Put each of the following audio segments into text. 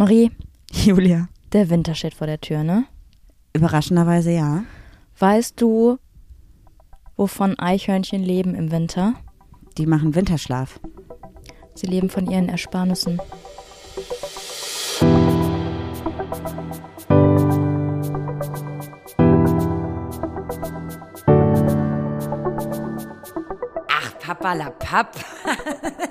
Marie, Julia. der Winter steht vor der Tür, ne? Überraschenderweise ja. Weißt du, wovon Eichhörnchen leben im Winter? Die machen Winterschlaf. Sie leben von ihren Ersparnissen. Ach, Papa la Papp.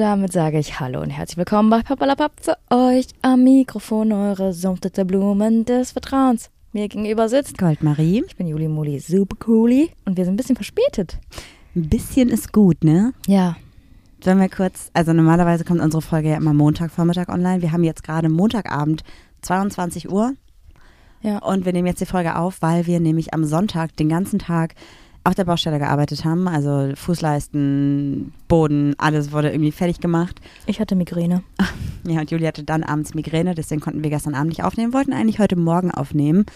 Und damit sage ich Hallo und herzlich willkommen bei Papalapap für euch am Mikrofon eure sumpfte Blumen des Vertrauens. Mir gegenüber sitzt, Goldmarie. ich bin Juli Muli Super Cooli und wir sind ein bisschen verspätet. Ein bisschen ist gut, ne? Ja, Sollen wir kurz, also normalerweise kommt unsere Folge ja immer Montagvormittag online. Wir haben jetzt gerade Montagabend, 22 Uhr. ja. Und wir nehmen jetzt die Folge auf, weil wir nämlich am Sonntag den ganzen Tag auf der Baustelle gearbeitet haben. Also Fußleisten, Boden, alles wurde irgendwie fertig gemacht. Ich hatte Migräne. Ja, und Juli hatte dann abends Migräne, deswegen konnten wir gestern Abend nicht aufnehmen, wollten eigentlich heute Morgen aufnehmen.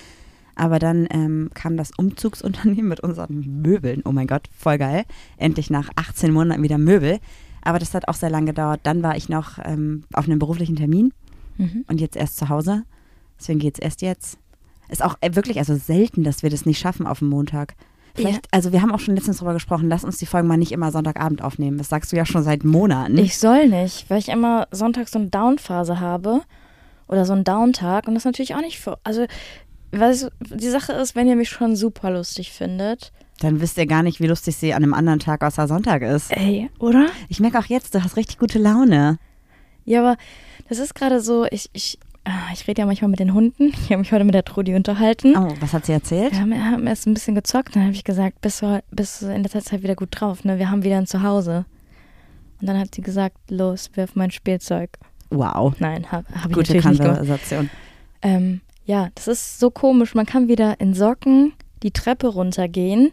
Aber dann ähm, kam das Umzugsunternehmen mit unseren Möbeln. Oh mein Gott, voll geil. Endlich nach 18 Monaten wieder Möbel. Aber das hat auch sehr lange gedauert. Dann war ich noch ähm, auf einem beruflichen Termin Mhm. und jetzt erst zu Hause. Deswegen geht's erst jetzt. Ist auch äh, wirklich also selten, dass wir das nicht schaffen auf dem Montag. Vielleicht, also wir haben auch schon letztens drüber gesprochen, lass uns die Folgen mal nicht immer Sonntagabend aufnehmen. Das sagst du ja schon seit Monaten. Ich soll nicht, weil ich immer sonntags so eine Down-Phase habe oder so einen Downtag und das natürlich auch nicht für. Also, weißt du, die Sache ist, wenn ihr mich schon super lustig findet, Dann wisst ihr gar nicht, wie lustig sie an einem anderen Tag außer Sonntag ist. ey, oder? Ich merke auch jetzt, du hast richtig gute Laune. Ja, aber das ist gerade so, ich, ich, ich rede ja manchmal mit den Hunden. Ich habe mich heute mit der Trudi unterhalten. Oh, was hat sie erzählt? Wir haben, haben erst ein bisschen gezockt, dann habe ich gesagt, bist du, bist du in letzter Zeit wieder gut drauf, ne? Wir haben wieder ein Zuhause. Und dann hat sie gesagt, los, wirf mein Spielzeug. Wow. Nein, habe hab ich Gute natürlich nicht gemacht. Konversation. Ähm, ja, das ist so komisch. Man kann wieder in Socken die Treppe runtergehen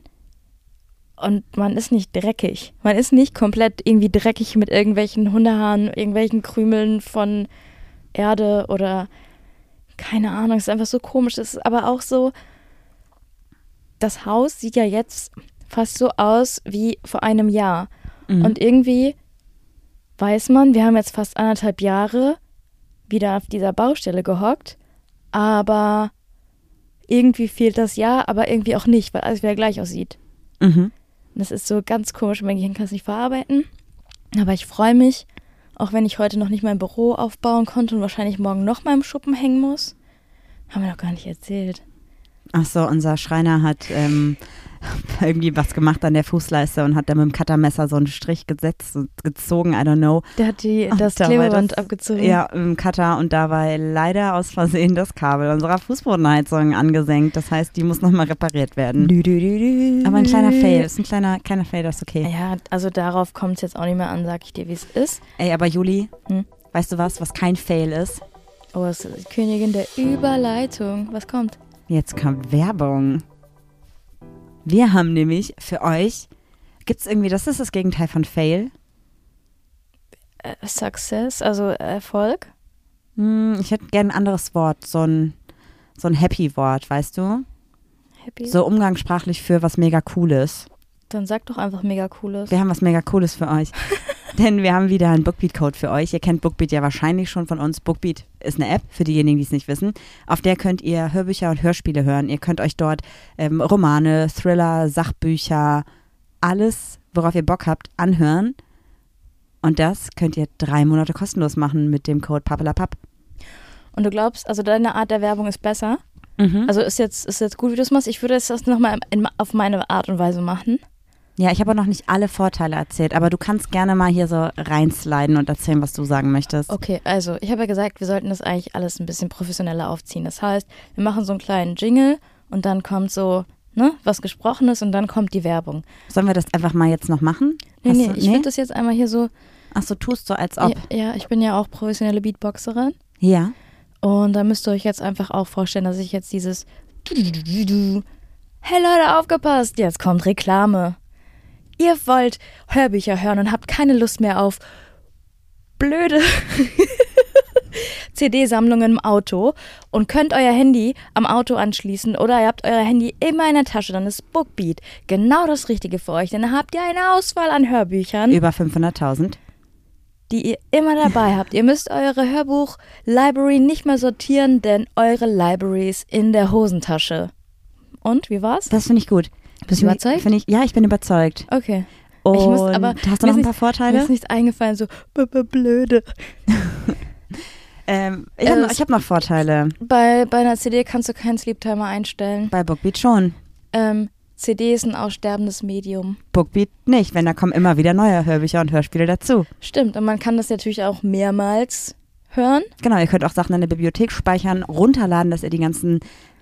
und man ist nicht dreckig. Man ist nicht komplett irgendwie dreckig mit irgendwelchen Hundehaaren, irgendwelchen Krümeln von Erde oder keine Ahnung. Es ist einfach so komisch. Es ist aber auch so, das Haus sieht ja jetzt fast so aus wie vor einem Jahr. Mhm. Und irgendwie weiß man, wir haben jetzt fast anderthalb Jahre wieder auf dieser Baustelle gehockt, aber irgendwie fehlt das Jahr, aber irgendwie auch nicht, weil alles wieder gleich aussieht. Mhm. Das ist so ganz komisch, mein Gehirn kann es nicht verarbeiten. Aber ich freue mich, auch wenn ich heute noch nicht mein Büro aufbauen konnte und wahrscheinlich morgen noch mal im Schuppen hängen muss. Haben wir noch gar nicht erzählt. Ach so, unser Schreiner hat ähm, irgendwie was gemacht an der Fußleiste und hat da mit dem Cuttermesser so einen Strich gesetzt und gezogen, I don't know. Der hat die, Und das da Klebeband das- abgezogen. Ja, im Cutter und da war leider aus Versehen das Kabel unserer Fußbodenheizung angesenkt. Das heißt, die muss nochmal repariert werden. Dü, dü, dü, dü. Aber ein kleiner Fail, ist ein kleiner, kleiner Fail, das ist okay. Ja, also darauf kommt es jetzt auch nicht mehr an, sag ich dir, wie es ist. Ey, aber Juli, Hm? weißt du was, was kein Fail ist? Oh, es ist die Königin der Überleitung. Was kommt? Jetzt kommt Werbung. Wir haben nämlich für euch, gibt's irgendwie, das ist das Gegenteil von Fail. Äh, Success, also Erfolg. Hm, ich hätte gern ein anderes Wort, so ein, so ein Happy-Wort, weißt du? Happy. So umgangssprachlich für was mega Cooles. Dann sag doch einfach mega cooles. Wir haben was mega Cooles für euch. Denn wir haben wieder einen Bookbeat-Code für euch. Ihr kennt Bookbeat ja wahrscheinlich schon von uns. Bookbeat ist eine App, für diejenigen, die es nicht wissen. Auf der könnt ihr Hörbücher und Hörspiele hören. Ihr könnt euch dort ähm, Romane, Thriller, Sachbücher, alles, worauf ihr Bock habt, anhören. Und das könnt ihr drei Monate kostenlos machen mit dem Code Papelapap. Und du glaubst, also deine Art der Werbung ist besser? Mhm. Also ist jetzt, ist jetzt gut, wie du es machst. Ich würde es das nochmal auf meine Art und Weise machen. Ja, ich habe auch noch nicht alle Vorteile erzählt, aber du kannst gerne mal hier so reinsliden und erzählen, was du sagen möchtest. Okay, also ich habe ja gesagt, wir sollten das eigentlich alles ein bisschen professioneller aufziehen. Das heißt, wir machen so einen kleinen Jingle und dann kommt so, ne, was Gesprochenes und dann kommt die Werbung. Sollen wir das einfach mal jetzt noch machen? Nee, Hast nee, du- ich würde das jetzt einmal hier so, Ach so, tust so, als ob. ja, ja, ich bin ja auch professionelle Beatboxerin Ja. und da müsst ihr euch jetzt einfach auch vorstellen, dass ich jetzt dieses Hey Leute, aufgepasst, jetzt kommt Reklame. Ihr wollt Hörbücher hören und habt keine Lust mehr auf blöde CD-Sammlungen im Auto und könnt euer Handy am Auto anschließen oder ihr habt euer Handy immer in der Tasche, dann ist Bookbeat genau das Richtige für euch. Denn dann habt ihr eine Auswahl an Hörbüchern, Über 500.000. die ihr immer dabei habt. Ihr müsst eure Hörbuch-Library nicht mehr sortieren, denn eure Library ist in der Hosentasche. Und, wie war's? Das finde ich gut. Bist du überzeugt? Ich, ja, ich bin überzeugt. Okay. Und Ich muss aber- hast du mir noch ein paar Mir Vorteile? ist nichts eingefallen, so blöde. Ähm, ich habe Äh, hab noch Vorteile. Bei, bei einer CD kannst du keinen Sleep Timer einstellen. Bei Bookbeat schon. Ähm, CD ist ein aussterbendes Medium. Bookbeat nicht, wenn da kommen immer wieder neue Hörbücher und Hörspiele dazu. Stimmt, und man kann das natürlich auch mehrmals hören. Genau, ihr könnt auch Sachen in der Bibliothek speichern, runterladen, dass ihr die ganzen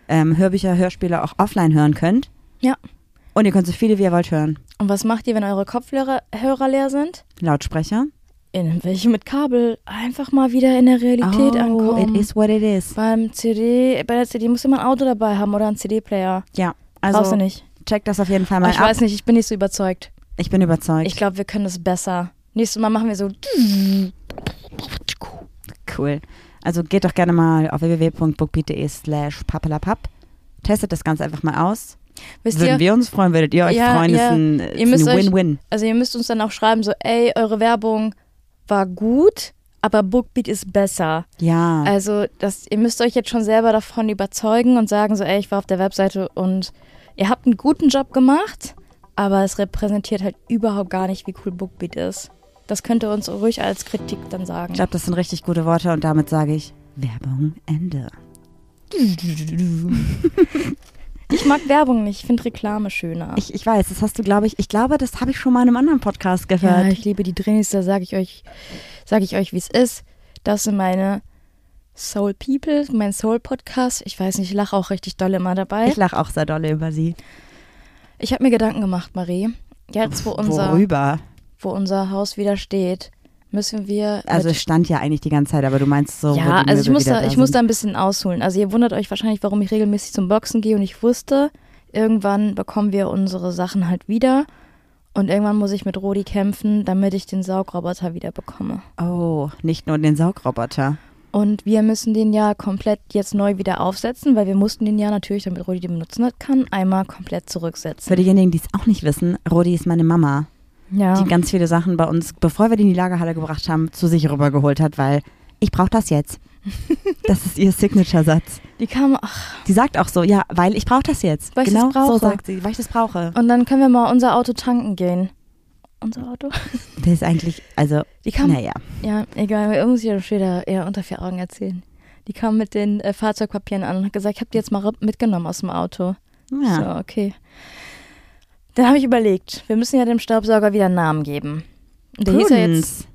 ähm, Hörbücher, Hörspiele auch offline hören könnt. Ja. Und ihr könnt so viele wie ihr wollt hören. Und was macht ihr, wenn eure Kopfhörer Hörer leer sind? Lautsprecher. In welche mit Kabel einfach mal wieder in der Realität oh, ankommen. it is what it is. Beim CD, bei der CD musst du immer ein Auto dabei haben oder einen CD-Player. Ja, Brauchst du also nicht. checkt das auf jeden Fall Aber mal ich ab. weiß nicht, ich bin nicht so überzeugt. Ich bin überzeugt. Ich glaube, wir können das besser. Nächstes Mal machen wir so. Cool. Also geht doch gerne mal auf www.bookbeat.de slash pappelapapp. Testet das Ganze einfach mal aus. Wisst Würden ihr, wir uns freuen, würdet ihr euch Ja, freuen. ja. Ist ein, Win-Win. also ihr müsst uns dann auch schreiben, so, ey, eure Werbung war gut, aber Bookbeat ist besser. Ja. Also das, ihr müsst euch jetzt schon selber davon überzeugen und sagen so, ey, ich war auf der Webseite und ihr habt einen guten Job gemacht, aber es repräsentiert halt überhaupt gar nicht, wie cool Bookbeat ist. Das könnt ihr uns ruhig als Kritik dann sagen. ich glaube, das sind richtig gute Worte und damit sage ich Werbung Ende. Ich mag Werbung nicht, ich finde Reklame schöner. Ich, ich weiß, das hast du, glaube ich, ich glaube, das habe ich schon mal in einem anderen Podcast ja, gehört. ich liebe die Drinis, da sage ich euch, sage ich euch, wie es ist. Das sind meine Soul People, mein Soul Podcast. Ich weiß nicht, ich lache auch richtig doll immer dabei. Ich lache auch sehr dolle über sie. Ich habe mir Gedanken gemacht, Marie. Jetzt, wo unser, Worüber? wo unser Haus wieder steht, müssen wir. Also es stand ja eigentlich die ganze Zeit, aber du meinst so, ja, also ich muss, da, ich muss da ein bisschen ausholen. Also ihr wundert euch wahrscheinlich, warum ich regelmäßig zum Boxen gehe und ich wusste, irgendwann bekommen wir unsere Sachen halt wieder. Und irgendwann muss ich mit Rodi kämpfen, damit ich den Saugroboter wieder bekomme. Oh, nicht nur den Saugroboter. Und wir müssen den ja komplett jetzt neu wieder aufsetzen, weil wir mussten den ja natürlich, damit Rodi den benutzen kann, einmal komplett zurücksetzen. Für diejenigen, die es auch nicht wissen, Rodi ist meine Mama, Ja. die ganz viele Sachen bei uns, bevor wir die in die Lagerhalle gebracht haben, zu sich rübergeholt hat, weil ich brauche das jetzt. Das ist ihr Signature-Satz. Die kam, ach, Die sagt auch so, ja, weil ich brauche das jetzt. Weil ich genau das brauche. so sagt sie, weil ich das brauche. und dann können wir mal unser Auto tanken gehen. Unser Auto? Das ist eigentlich, also, Die kam, naja. ja, egal, wir muss ich später eher unter vier Augen erzählen. Die kam mit den äh, Fahrzeugpapieren an und hat gesagt, ich habe die jetzt mal mitgenommen aus dem Auto. Ja. So, okay. Dann habe ich überlegt, wir müssen ja dem Staubsauger wieder einen Namen geben. Der hieß ja jetzt, Prudence.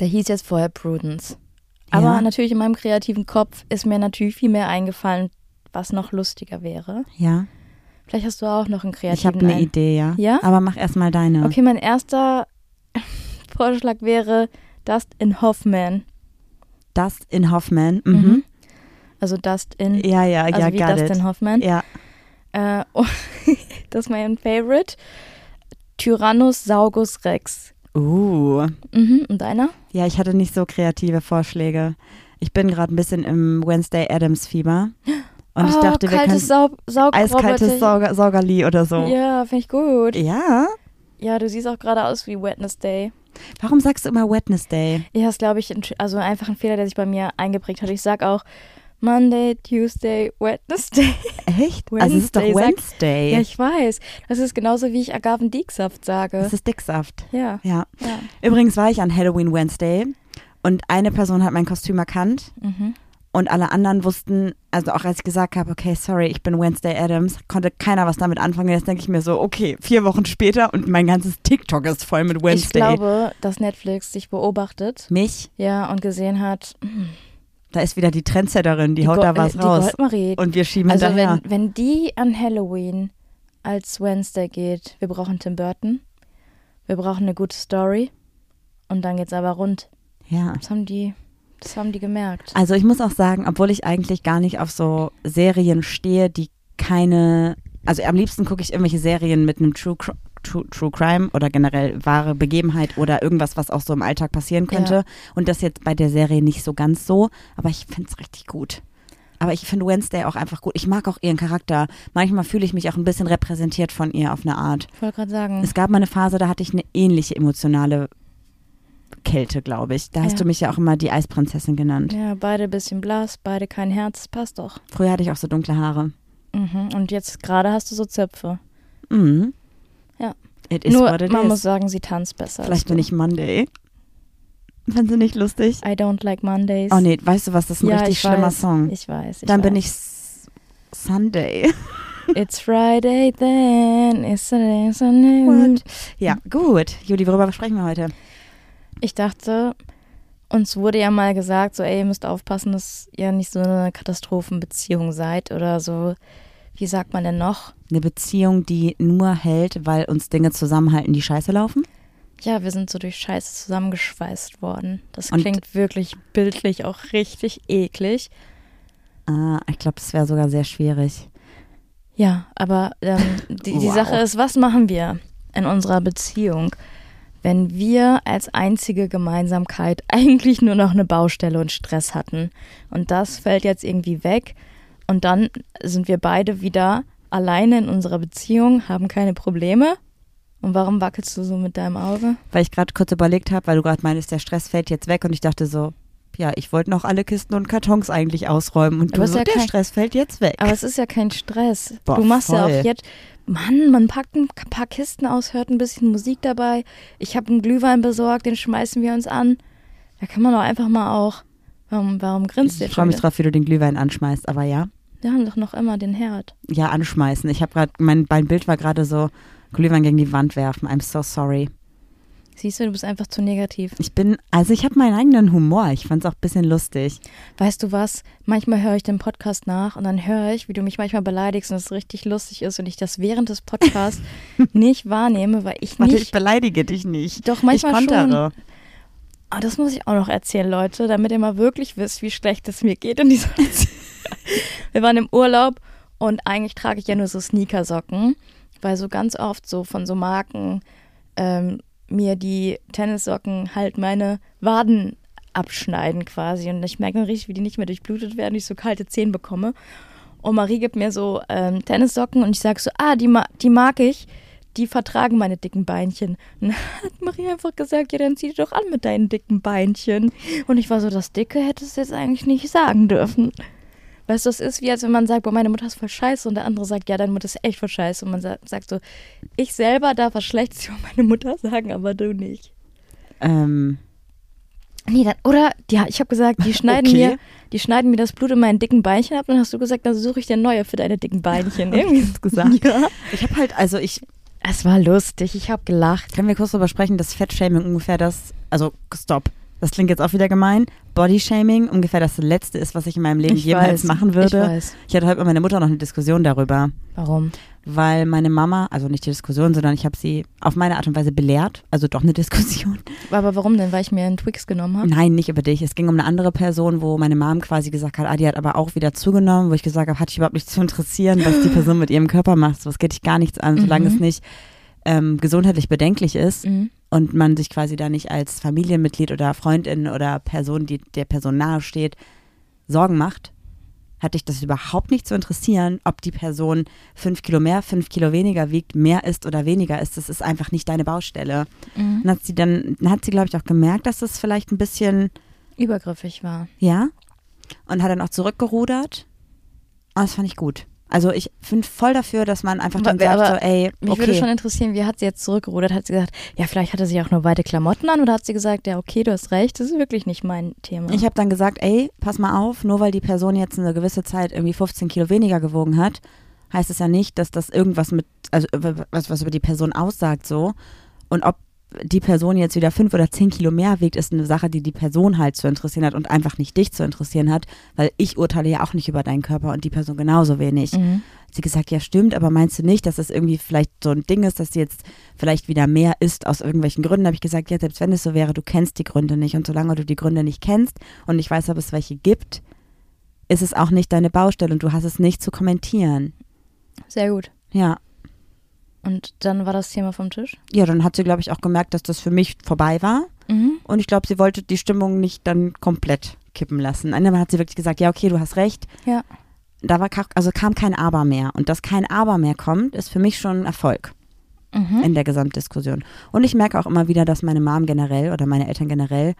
der hieß jetzt vorher Prudence. Aber Ja. natürlich in meinem kreativen Kopf ist mir natürlich viel mehr eingefallen, was noch lustiger wäre. Ja, Vielleicht hast du auch noch einen kreativen. ich habe eine ein- Idee, ja. Ja? Aber mach erstmal deine. Okay, mein erster Vorschlag wäre Dust in Hoffman. Dust in Hoffman. Mhm. Mhm. Also Dust in, Ja, ja, also ja, wie Dustin it. Hoffman. Ja. Äh, und das ist mein Favorite. Tyrannosaurus Rex. Uh. Mhm. Und deiner? Ja, ich hatte nicht so kreative Vorschläge. Ich bin gerade ein bisschen im Wednesday Adams Fieber. Und ich oh, dachte, wir kaltes können Sau eiskaltes. Sauger Saugerli oder so. Ja, finde ich gut. Ja. Ja, du siehst auch gerade aus wie Wednesday. Warum sagst du immer Wednesday? Ja, das glaube ich, ein- also einfach ein Fehler, der sich bei mir eingeprägt hat. Ich sag auch Monday, Tuesday, Wednesday. Echt? also es ist doch Wednesday, sag- Wednesday. Ja, ich weiß. Das ist genauso, wie ich Agavendicksaft sage. das ist Dicksaft. Ja, Ja. ja. Übrigens war ich an Halloween Wednesday und eine Person hat mein Kostüm erkannt Mhm. und alle anderen wussten, also auch als ich gesagt habe, okay, sorry, ich bin Wednesday Adams, konnte keiner was damit anfangen. Jetzt denke ich mir so, okay, vier Wochen später und mein ganzes TikTok ist voll mit Ich Wednesday. glaube, dass Netflix dich beobachtet. Mich, Ja, und gesehen hat, da ist wieder die Trendsetterin, die, haut Go- da was äh, raus. Die Goldmarie. Und wir schieben Also hinterher. wenn, wenn die an Halloween als Wednesday geht, wir brauchen Tim Burton, wir brauchen eine gute Story und dann geht's aber rund. ja. Das haben die, das haben die gemerkt. Also ich muss auch sagen, obwohl ich eigentlich gar nicht auf so Serien stehe, die keine, also am liebsten gucke ich irgendwelche Serien mit einem True True, True Crime oder generell wahre Begebenheit oder irgendwas, was auch so im Alltag passieren könnte. Ja. Und das jetzt bei der Serie nicht so ganz so, aber ich finde es richtig gut. Aber ich finde Wednesday auch einfach gut. Ich mag auch ihren Charakter. Manchmal fühle ich mich auch ein bisschen repräsentiert von ihr auf eine Art. Ich wollte gerade sagen. Es gab mal eine Phase, da hatte ich eine ähnliche emotionale Kälte, glaube ich. Da hast Ja. du mich ja auch immer die Eisprinzessin genannt. Ja, beide ein bisschen blass, beide kein Herz, passt doch. Früher hatte ich auch so dunkle Haare. Mhm. Und jetzt gerade hast du so Zöpfe. Mhm. Ja. It is Nur, what it man is. muss sagen, sie tanzt besser. Vielleicht bin ich Monday. Findest du nicht lustig? I don't like Mondays. Oh nee, weißt du was, das ist ein ja, richtig ich schlimmer weiß, Song. Ich weiß. Ich Dann bin weiß. ich S- Sunday. It's Friday then, it's Saturday, Sunday. What? Ja, gut. Juli, worüber sprechen wir heute? Ich dachte, uns wurde ja mal gesagt, so, ey, ihr müsst aufpassen, dass ihr nicht so eine Katastrophenbeziehung seid oder so. Wie sagt man denn noch? Eine Beziehung, die nur hält, weil uns Dinge zusammenhalten, die scheiße laufen? Ja, wir sind so durch Scheiße zusammengeschweißt worden. Das Und- klingt wirklich bildlich auch richtig eklig. Ah, ich glaube, das wäre sogar sehr schwierig. Ja, aber ähm, die, die Wow. Sache ist, was machen wir in unserer Beziehung, wenn wir als einzige Gemeinsamkeit eigentlich nur noch eine Baustelle und Stress hatten? Und das fällt jetzt irgendwie weg. Und dann sind wir beide wieder alleine in unserer Beziehung, haben keine Probleme. Und warum wackelst du so mit deinem Auge? Weil ich gerade kurz überlegt habe, weil du gerade meintest, der Stress fällt jetzt weg und ich dachte so, ja, ich wollte noch alle Kisten und Kartons eigentlich ausräumen und Aber du so, ja der kein- Stress fällt jetzt weg. Aber es ist ja kein Stress. Boah, du machst ja voll. auch jetzt, Mann, man packt ein paar Kisten aus, hört ein bisschen Musik dabei. Ich habe einen Glühwein besorgt, den schmeißen wir uns an. Da kann man doch einfach mal auch. Warum, warum grinst ihr ich freue mich drauf, wie du den Glühwein anschmeißt, aber ja. Wir haben doch noch immer den Herd. Ja, anschmeißen. Ich habe gerade, mein, mein Bild war gerade so, Glühwein gegen die Wand werfen. I'm so sorry. Siehst du, du bist einfach zu negativ. Ich bin, also ich habe meinen eigenen Humor. Ich fand es auch ein bisschen lustig. Weißt du was? Manchmal höre ich den Podcast nach und dann höre ich, wie du mich manchmal beleidigst und es richtig lustig ist und ich das während des Podcasts nicht wahrnehme, weil ich Warte, nicht. ich beleidige dich nicht. Doch, manchmal ich schon. Ah, das muss ich auch noch erzählen, Leute, damit ihr mal wirklich wisst, wie schlecht es mir geht in dieser Beziehung. Wir waren im Urlaub und eigentlich trage ich ja nur so Sneakersocken, weil so ganz oft so von so Marken ähm, mir die Tennissocken halt meine Waden abschneiden quasi und ich merke dann richtig, wie die nicht mehr durchblutet werden, ich so kalte Zehen bekomme. Und Marie gibt mir so ähm, Tennissocken und ich sage so, ah, die, ma die mag ich, die vertragen meine dicken Beinchen. Und dann hat Marie einfach gesagt, ja, dann zieh die doch an mit deinen dicken Beinchen. Und ich war so, das Dicke hättest du jetzt eigentlich nicht sagen dürfen. Weißt du, es ist wie, als wenn man sagt, boah, meine Mutter ist voll scheiße und der andere sagt, ja, deine Mutter ist echt voll scheiße. Und man sa sagt so, ich selber darf was Schlechtes über meine Mutter sagen, aber du nicht. Ähm, Nee, dann, oder, ja, ich habe gesagt, die schneiden Okay. mir, die schneiden mir das Blut in meinen dicken Beinchen ab. Und dann hast du gesagt, dann suche ich dir neue für deine dicken Beinchen. Irgendwie du gesagt? Ja. ich habe halt, also ich, Es war lustig, ich habe gelacht. können wir kurz darüber sprechen, dass Fettshaming ungefähr das, also stopp. Das klingt jetzt auch wieder gemein. Bodyshaming ungefähr das Letzte ist, was ich in meinem Leben Ich jemals weiß, machen würde. Ich weiß. Ich hatte heute mit meiner Mutter noch eine Diskussion darüber, Warum? weil meine Mama, also nicht die Diskussion, sondern ich habe sie auf meine Art und Weise belehrt, also doch eine Diskussion. Aber warum denn? Weil ich mir einen Twix genommen habe? Nein, nicht über dich. Es ging um eine andere Person, wo meine Mom quasi gesagt hat, ah, die hat aber auch wieder zugenommen, wo ich gesagt habe, hat dich überhaupt nicht zu interessieren, was die Person mit ihrem Körper macht. So, es geht dich gar nichts an, solange Mhm. es nicht ähm, gesundheitlich bedenklich ist Mhm. Und man sich quasi da nicht als Familienmitglied oder Freundin oder Person, die der Person nahe steht, Sorgen macht, hat dich das überhaupt nicht zu interessieren, ob die Person fünf Kilo mehr, fünf Kilo weniger wiegt, mehr ist oder weniger ist. Das ist einfach nicht deine Baustelle. Mhm. Und hat sie dann, dann hat sie, glaube ich, auch gemerkt, dass das vielleicht ein bisschen, Übergriffig war. ja, und hat dann auch zurückgerudert. Und das fand ich gut. Also ich bin voll dafür, dass man einfach dann Aber- sagt, aber so, ey, Mich würde schon okay, interessieren, wie hat sie jetzt zurückgerudert? Hat sie gesagt, ja, vielleicht hatte sie auch nur weite Klamotten an oder hat sie gesagt, ja, okay, du hast recht, das ist wirklich nicht mein Thema. ich habe dann gesagt, ey, pass mal auf, nur weil die Person jetzt eine gewisse Zeit irgendwie 15 Kilo weniger gewogen hat, heißt es ja nicht, dass das irgendwas mit, also was, was über die Person aussagt so. Und ob die Person jetzt wieder fünf oder zehn Kilo mehr wiegt, ist eine Sache, die die Person halt zu interessieren hat und einfach nicht dich zu interessieren hat, weil ich urteile ja auch nicht über deinen Körper und die Person genauso wenig. Mhm. Sie gesagt, ja stimmt, aber meinst du nicht, dass das irgendwie vielleicht so ein Ding ist, dass sie jetzt vielleicht wieder mehr isst aus irgendwelchen Gründen? Habe ich gesagt, ja, selbst wenn es so wäre, du kennst die Gründe nicht und solange du die Gründe nicht kennst und nicht weißt, ob es welche gibt, ist es auch nicht deine Baustelle und du hast es nicht zu kommentieren. Sehr gut. Ja, Und dann war das Thema vom Tisch? Ja, dann hat sie, glaube ich, auch gemerkt, dass das für mich vorbei war. Mhm. Und ich glaube, sie wollte die Stimmung nicht dann komplett kippen lassen. Einmal hat sie wirklich gesagt, ja, okay, du hast recht. Ja. Da war, also kam kein Aber mehr. Und dass kein Aber mehr kommt, ist für mich schon ein Erfolg Mhm. in der Gesamtdiskussion. Und ich merke auch immer wieder, dass meine Mom generell oder meine Eltern generell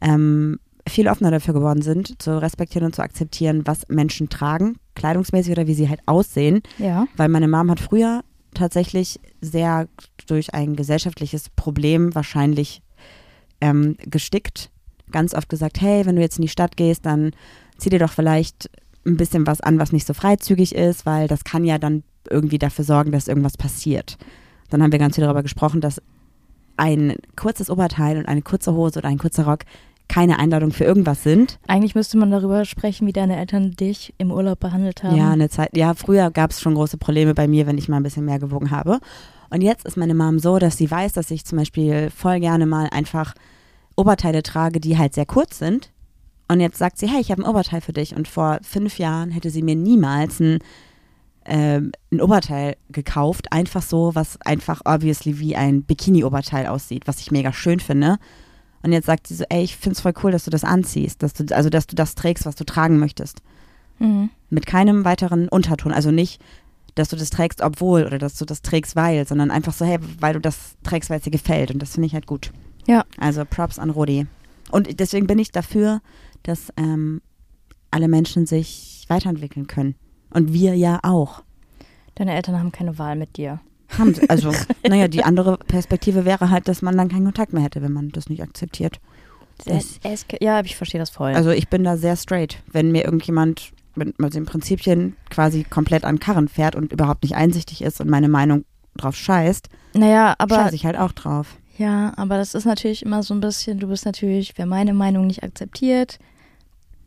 ähm, viel offener dafür geworden sind, zu respektieren und zu akzeptieren, was Menschen tragen, kleidungsmäßig oder wie sie halt aussehen. Ja. Weil meine Mom hat früher tatsächlich sehr durch ein gesellschaftliches Problem wahrscheinlich ähm, gestickt. Ganz oft gesagt, hey, wenn du jetzt in die Stadt gehst, dann zieh dir doch vielleicht ein bisschen was an, was nicht so freizügig ist, weil das kann ja dann irgendwie dafür sorgen, dass irgendwas passiert. Dann haben wir ganz viel darüber gesprochen, dass ein kurzes Oberteil und eine kurze Hose oder ein kurzer Rock keine Einladung für irgendwas sind. Eigentlich müsste man darüber sprechen, wie deine Eltern dich im Urlaub behandelt haben. Ja, eine Zeit, ja, früher gab es schon große Probleme bei mir, wenn ich mal ein bisschen mehr gewogen habe. Und jetzt ist meine Mom so, dass sie weiß, dass ich zum Beispiel voll gerne mal einfach Oberteile trage, die halt sehr kurz sind. Und jetzt sagt sie, hey, ich habe ein Oberteil für dich. Und vor fünf Jahren hätte sie mir niemals ein, ähm, ein Oberteil gekauft. Einfach so, was einfach obviously wie ein Bikini-Oberteil aussieht, was ich mega schön finde. Und jetzt sagt sie so, ey, ich finde es voll cool, dass du das anziehst, dass du, also dass du das trägst, was du tragen möchtest Mhm. mit keinem weiteren Unterton. Also nicht, dass du das trägst, obwohl oder dass du das trägst, weil, sondern einfach so, hey, weil du das trägst, weil es dir gefällt. Und das finde ich halt gut. Ja. Also Props an Rodi. Und deswegen bin ich dafür, dass ähm, alle Menschen sich weiterentwickeln können. Und wir ja auch. Deine Eltern haben keine Wahl mit dir. Haben sie. Also, naja, die andere Perspektive wäre halt, dass man dann keinen Kontakt mehr hätte, wenn man das nicht akzeptiert. Es, es, ja, ich verstehe das voll. Also ich bin da sehr straight. Wenn mir irgendjemand mit, mit den Prinzipien quasi komplett an Karren fährt und überhaupt nicht einsichtig ist und meine Meinung drauf scheißt, naja, aber scheiße ich halt auch drauf. ja, aber das ist natürlich immer so ein bisschen, du bist natürlich, wer meine Meinung nicht akzeptiert,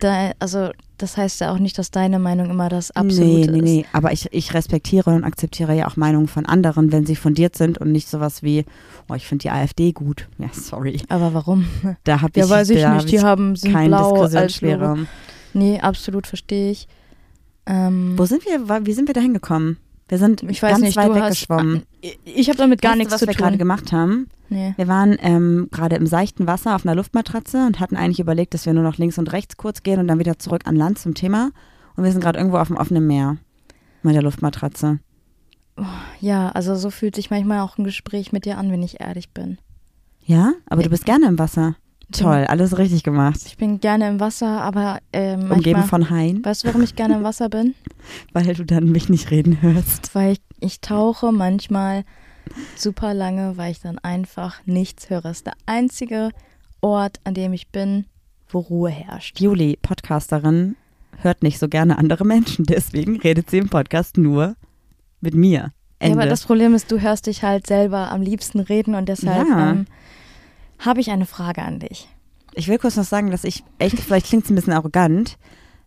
da, also das heißt ja auch nicht, dass deine Meinung immer das Absolute nee, nee, ist. nee. Aber ich, ich respektiere und akzeptiere ja auch Meinungen von anderen, wenn sie fundiert sind und nicht sowas wie, oh, ich finde die AfD gut. Ja, sorry. Aber warum? Da habe Ja, ich, weiß ich da nicht. Die haben sind keinen blau. Diskussionsspielraum. Nee, absolut verstehe ich. Ähm, Wo sind wir, wie sind wir da hingekommen? Wir sind ich weiß ganz nicht, weit du hast, weggeschwommen. Ich, ich habe damit gar Weißt du, nichts was zu wir gerade tun. gemacht haben? Nee. Wir waren ähm, gerade im seichten Wasser auf einer Luftmatratze und hatten eigentlich überlegt, dass wir nur noch links und rechts kurz gehen und dann wieder zurück an Land zum Thema. Und wir sind gerade irgendwo auf dem offenen Meer mit der Luftmatratze. Ja, also so fühlt sich manchmal auch ein Gespräch mit dir an, wenn ich ehrlich bin. Ja, aber du bist gerne im Wasser. Toll, alles richtig gemacht. Ich bin gerne im Wasser, aber Umgeben manchmal, von Haien, weißt du, warum ich gerne im Wasser bin? weil du dann mich nicht reden hörst. Weil ich, ich tauche manchmal super lange, weil ich dann einfach nichts höre. Das ist der einzige Ort, an dem ich bin, wo Ruhe herrscht. Juli, Podcasterin, hört nicht so gerne andere Menschen, deswegen redet sie im Podcast nur mit mir. Ja, Ende. aber das Problem ist, du hörst dich halt selber am liebsten reden und deshalb Ja. ähm, habe ich eine Frage an dich. Ich will kurz noch sagen, dass ich echt, vielleicht klingt es ein bisschen arrogant,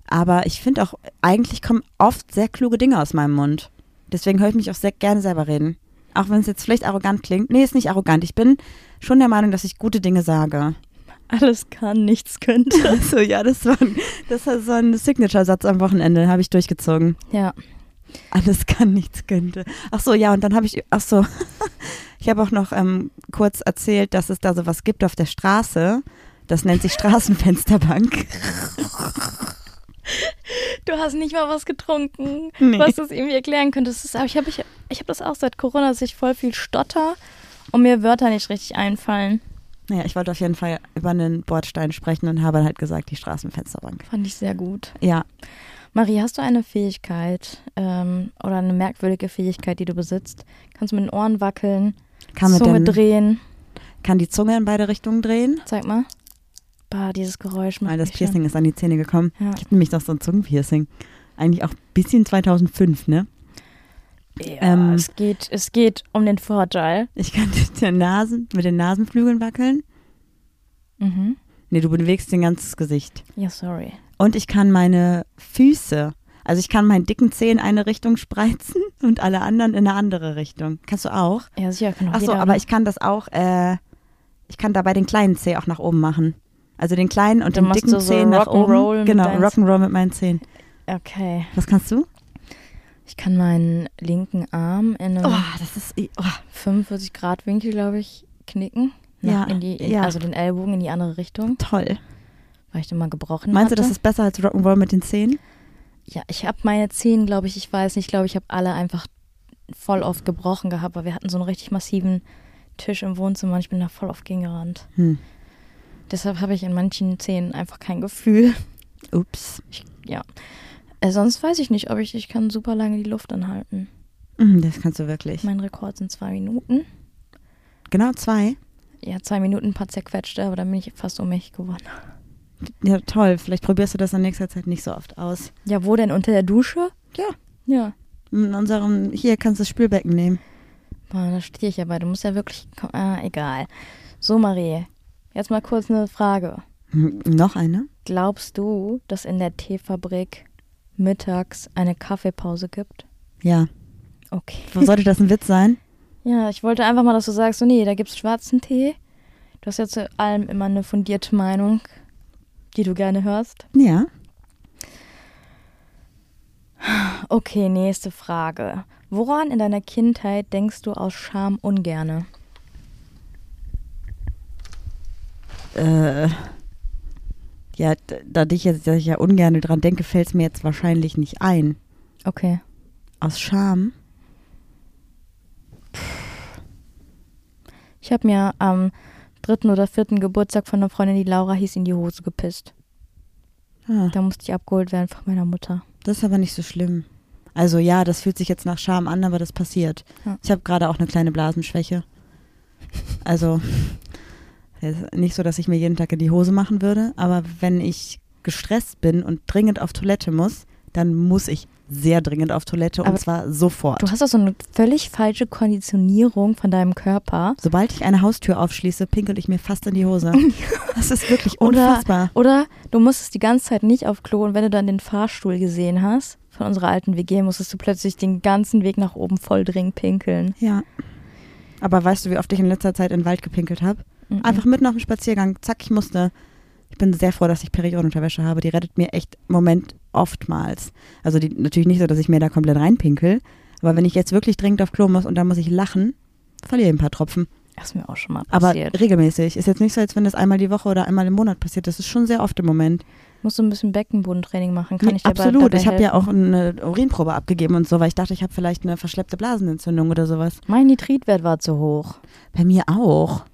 aber ich finde auch, eigentlich kommen oft sehr kluge Dinge aus meinem Mund. Deswegen höre ich mich auch sehr gerne selber reden. Auch wenn es jetzt vielleicht arrogant klingt. Nee, ist nicht arrogant. Ich bin schon der Meinung, dass ich gute Dinge sage. Alles kann, nichts könnte. Also ja, das war, das war so ein Signature-Satz am Wochenende, habe ich durchgezogen. Ja, Alles kann, nichts könnte. Ach so, ja, und dann habe ich, ach so, ich habe auch noch ähm, kurz erzählt, dass es da sowas gibt auf der Straße. Das nennt sich Straßenfensterbank. du hast nicht mal was getrunken, Nee. was das irgendwie erklären könntest. Aber ich habe ich, ich hab das auch seit Corona, dass ich voll viel stotter und mir Wörter nicht richtig einfallen. Naja, ich wollte auf jeden Fall über einen Bordstein sprechen und habe halt gesagt, die Straßenfensterbank. Fand ich sehr gut. Ja, Marie, hast du eine Fähigkeit ähm, oder eine merkwürdige Fähigkeit, die du besitzt? Kannst du mit den Ohren wackeln, kann, mit Zunge den, drehen? kann die Zunge in beide Richtungen drehen, Zeig mal. Bah, dieses Geräusch macht weil das mich schon- Piercing ist an die Zähne gekommen. Ja. Ich hatte nämlich noch so ein Zungenpiercing. Eigentlich auch ein bisschen 2005, ne? Ja, Ähm, es, geht, es geht um den Vorteil. Ich kann mit, der Nasen, mit den Nasenflügeln wackeln. Mhm. Nee, du bewegst dein ganzes Gesicht. Ja, sorry. Und ich kann meine Füße, also ich kann meinen dicken Zeh in eine Richtung spreizen und alle anderen in eine andere Richtung. Kannst du auch? Ja, sicher, kann auch Ach so, jeder, aber ne? ich kann das auch, äh, ich kann dabei den kleinen Zeh auch nach oben machen. Also den kleinen und Dann den dicken du so Zeh nach Rock'n'Roll oben. Genau, Rock'n'Roll mit meinen Zehen. Okay. Was kannst du? Ich kann meinen linken Arm in einem Oh, das ist. Oh. 45 Grad Winkel, glaube ich, knicken. Ja, in die, in, ja. Also den Ellbogen in die andere Richtung, Toll. weil ich den mal gebrochen Meinst du, hatte. das ist besser als Rock'n'Roll mit den Zehen? Ja, ich habe meine Zehen, glaube ich, ich weiß nicht, ich glaube, ich habe alle einfach voll oft gebrochen gehabt, weil wir hatten so einen richtig massiven Tisch im Wohnzimmer und ich bin da voll oft gegengerannt. Hm. Deshalb habe ich in manchen Zähnen einfach kein Gefühl. Ups. Äh, sonst weiß ich nicht, ob ich, ich kann super lange die Luft anhalten. Mhm, Das kannst du wirklich. Mein Rekord sind zwei Minuten. Genau zwei. Ja, zwei Minuten, ein paar zerquetschte, aber dann bin ich fast ohnmächtig geworden. Ja, toll. Vielleicht probierst du das in nächster Zeit nicht so oft aus. Ja, wo denn? Unter der Dusche? Ja. Ja. In unserem, hier kannst du das Spülbecken nehmen. Boah, da stehe ich aber. Du musst ja wirklich. Ah, egal. So, Marie. Jetzt mal kurz eine Frage. Hm, Noch eine? Glaubst du, dass in der Teefabrik mittags eine Kaffeepause gibt? Ja. Okay. Sollte das ein Witz sein? Ja, ich wollte einfach mal, dass du sagst, so nee, da gibt's schwarzen Tee. Du hast ja zu allem immer eine fundierte Meinung, die du gerne hörst. Ja. Okay, nächste Frage. Woran in deiner Kindheit denkst du aus Scham ungerne? Äh, ja, da ich jetzt dass ich ja ungern dran denke, fällt es mir jetzt wahrscheinlich nicht ein. Okay. Aus Scham? Ich habe mir am dritten oder vierten Geburtstag von einer Freundin, die Laura hieß, in die Hose gepisst. Ah, Da musste ich abgeholt werden von meiner Mutter. das ist aber nicht so schlimm. Also ja, das fühlt sich jetzt nach Scham an, aber das passiert. Ja. Ich habe gerade auch eine kleine Blasenschwäche. Also nicht so, dass ich mir jeden Tag in die Hose machen würde, aber wenn ich gestresst bin und dringend auf Toilette muss, dann muss ich sehr dringend auf Toilette und Aber zwar sofort. Du hast doch so eine völlig falsche Konditionierung von deinem Körper. Sobald ich eine Haustür aufschließe, pinkel ich mir fast in die Hose. Das ist wirklich Oder- unfassbar. Oder du musstest die ganze Zeit nicht auf Klo und wenn du dann den Fahrstuhl gesehen hast von unserer alten WG, musstest du plötzlich den ganzen Weg nach oben voll dringend pinkeln. Ja. Aber weißt du, wie oft ich in letzter Zeit in den Wald gepinkelt habe? Mhm. Einfach mitten auf dem Spaziergang. Zack, ich musste. Ich bin sehr froh, dass ich Periodenunterwäsche habe. Die rettet mir echt im Moment oftmals. Also die, natürlich nicht so, dass ich mir da komplett reinpinkel. Aber wenn ich jetzt wirklich dringend auf Klo muss und da muss ich lachen, verliere ich ein paar Tropfen. Das ist mir auch schon mal Aber passiert. regelmäßig. Ist jetzt nicht so, als wenn das einmal die Woche oder einmal im Monat passiert. Das ist schon sehr oft im Moment. Musst du ein bisschen Beckenbodentraining machen? Kann Nee, ich dir Absolut. Ich habe ja auch eine Urinprobe abgegeben und so, weil ich dachte, ich habe vielleicht eine verschleppte Blasenentzündung oder sowas. Mein Nitritwert war zu hoch. Bei mir auch.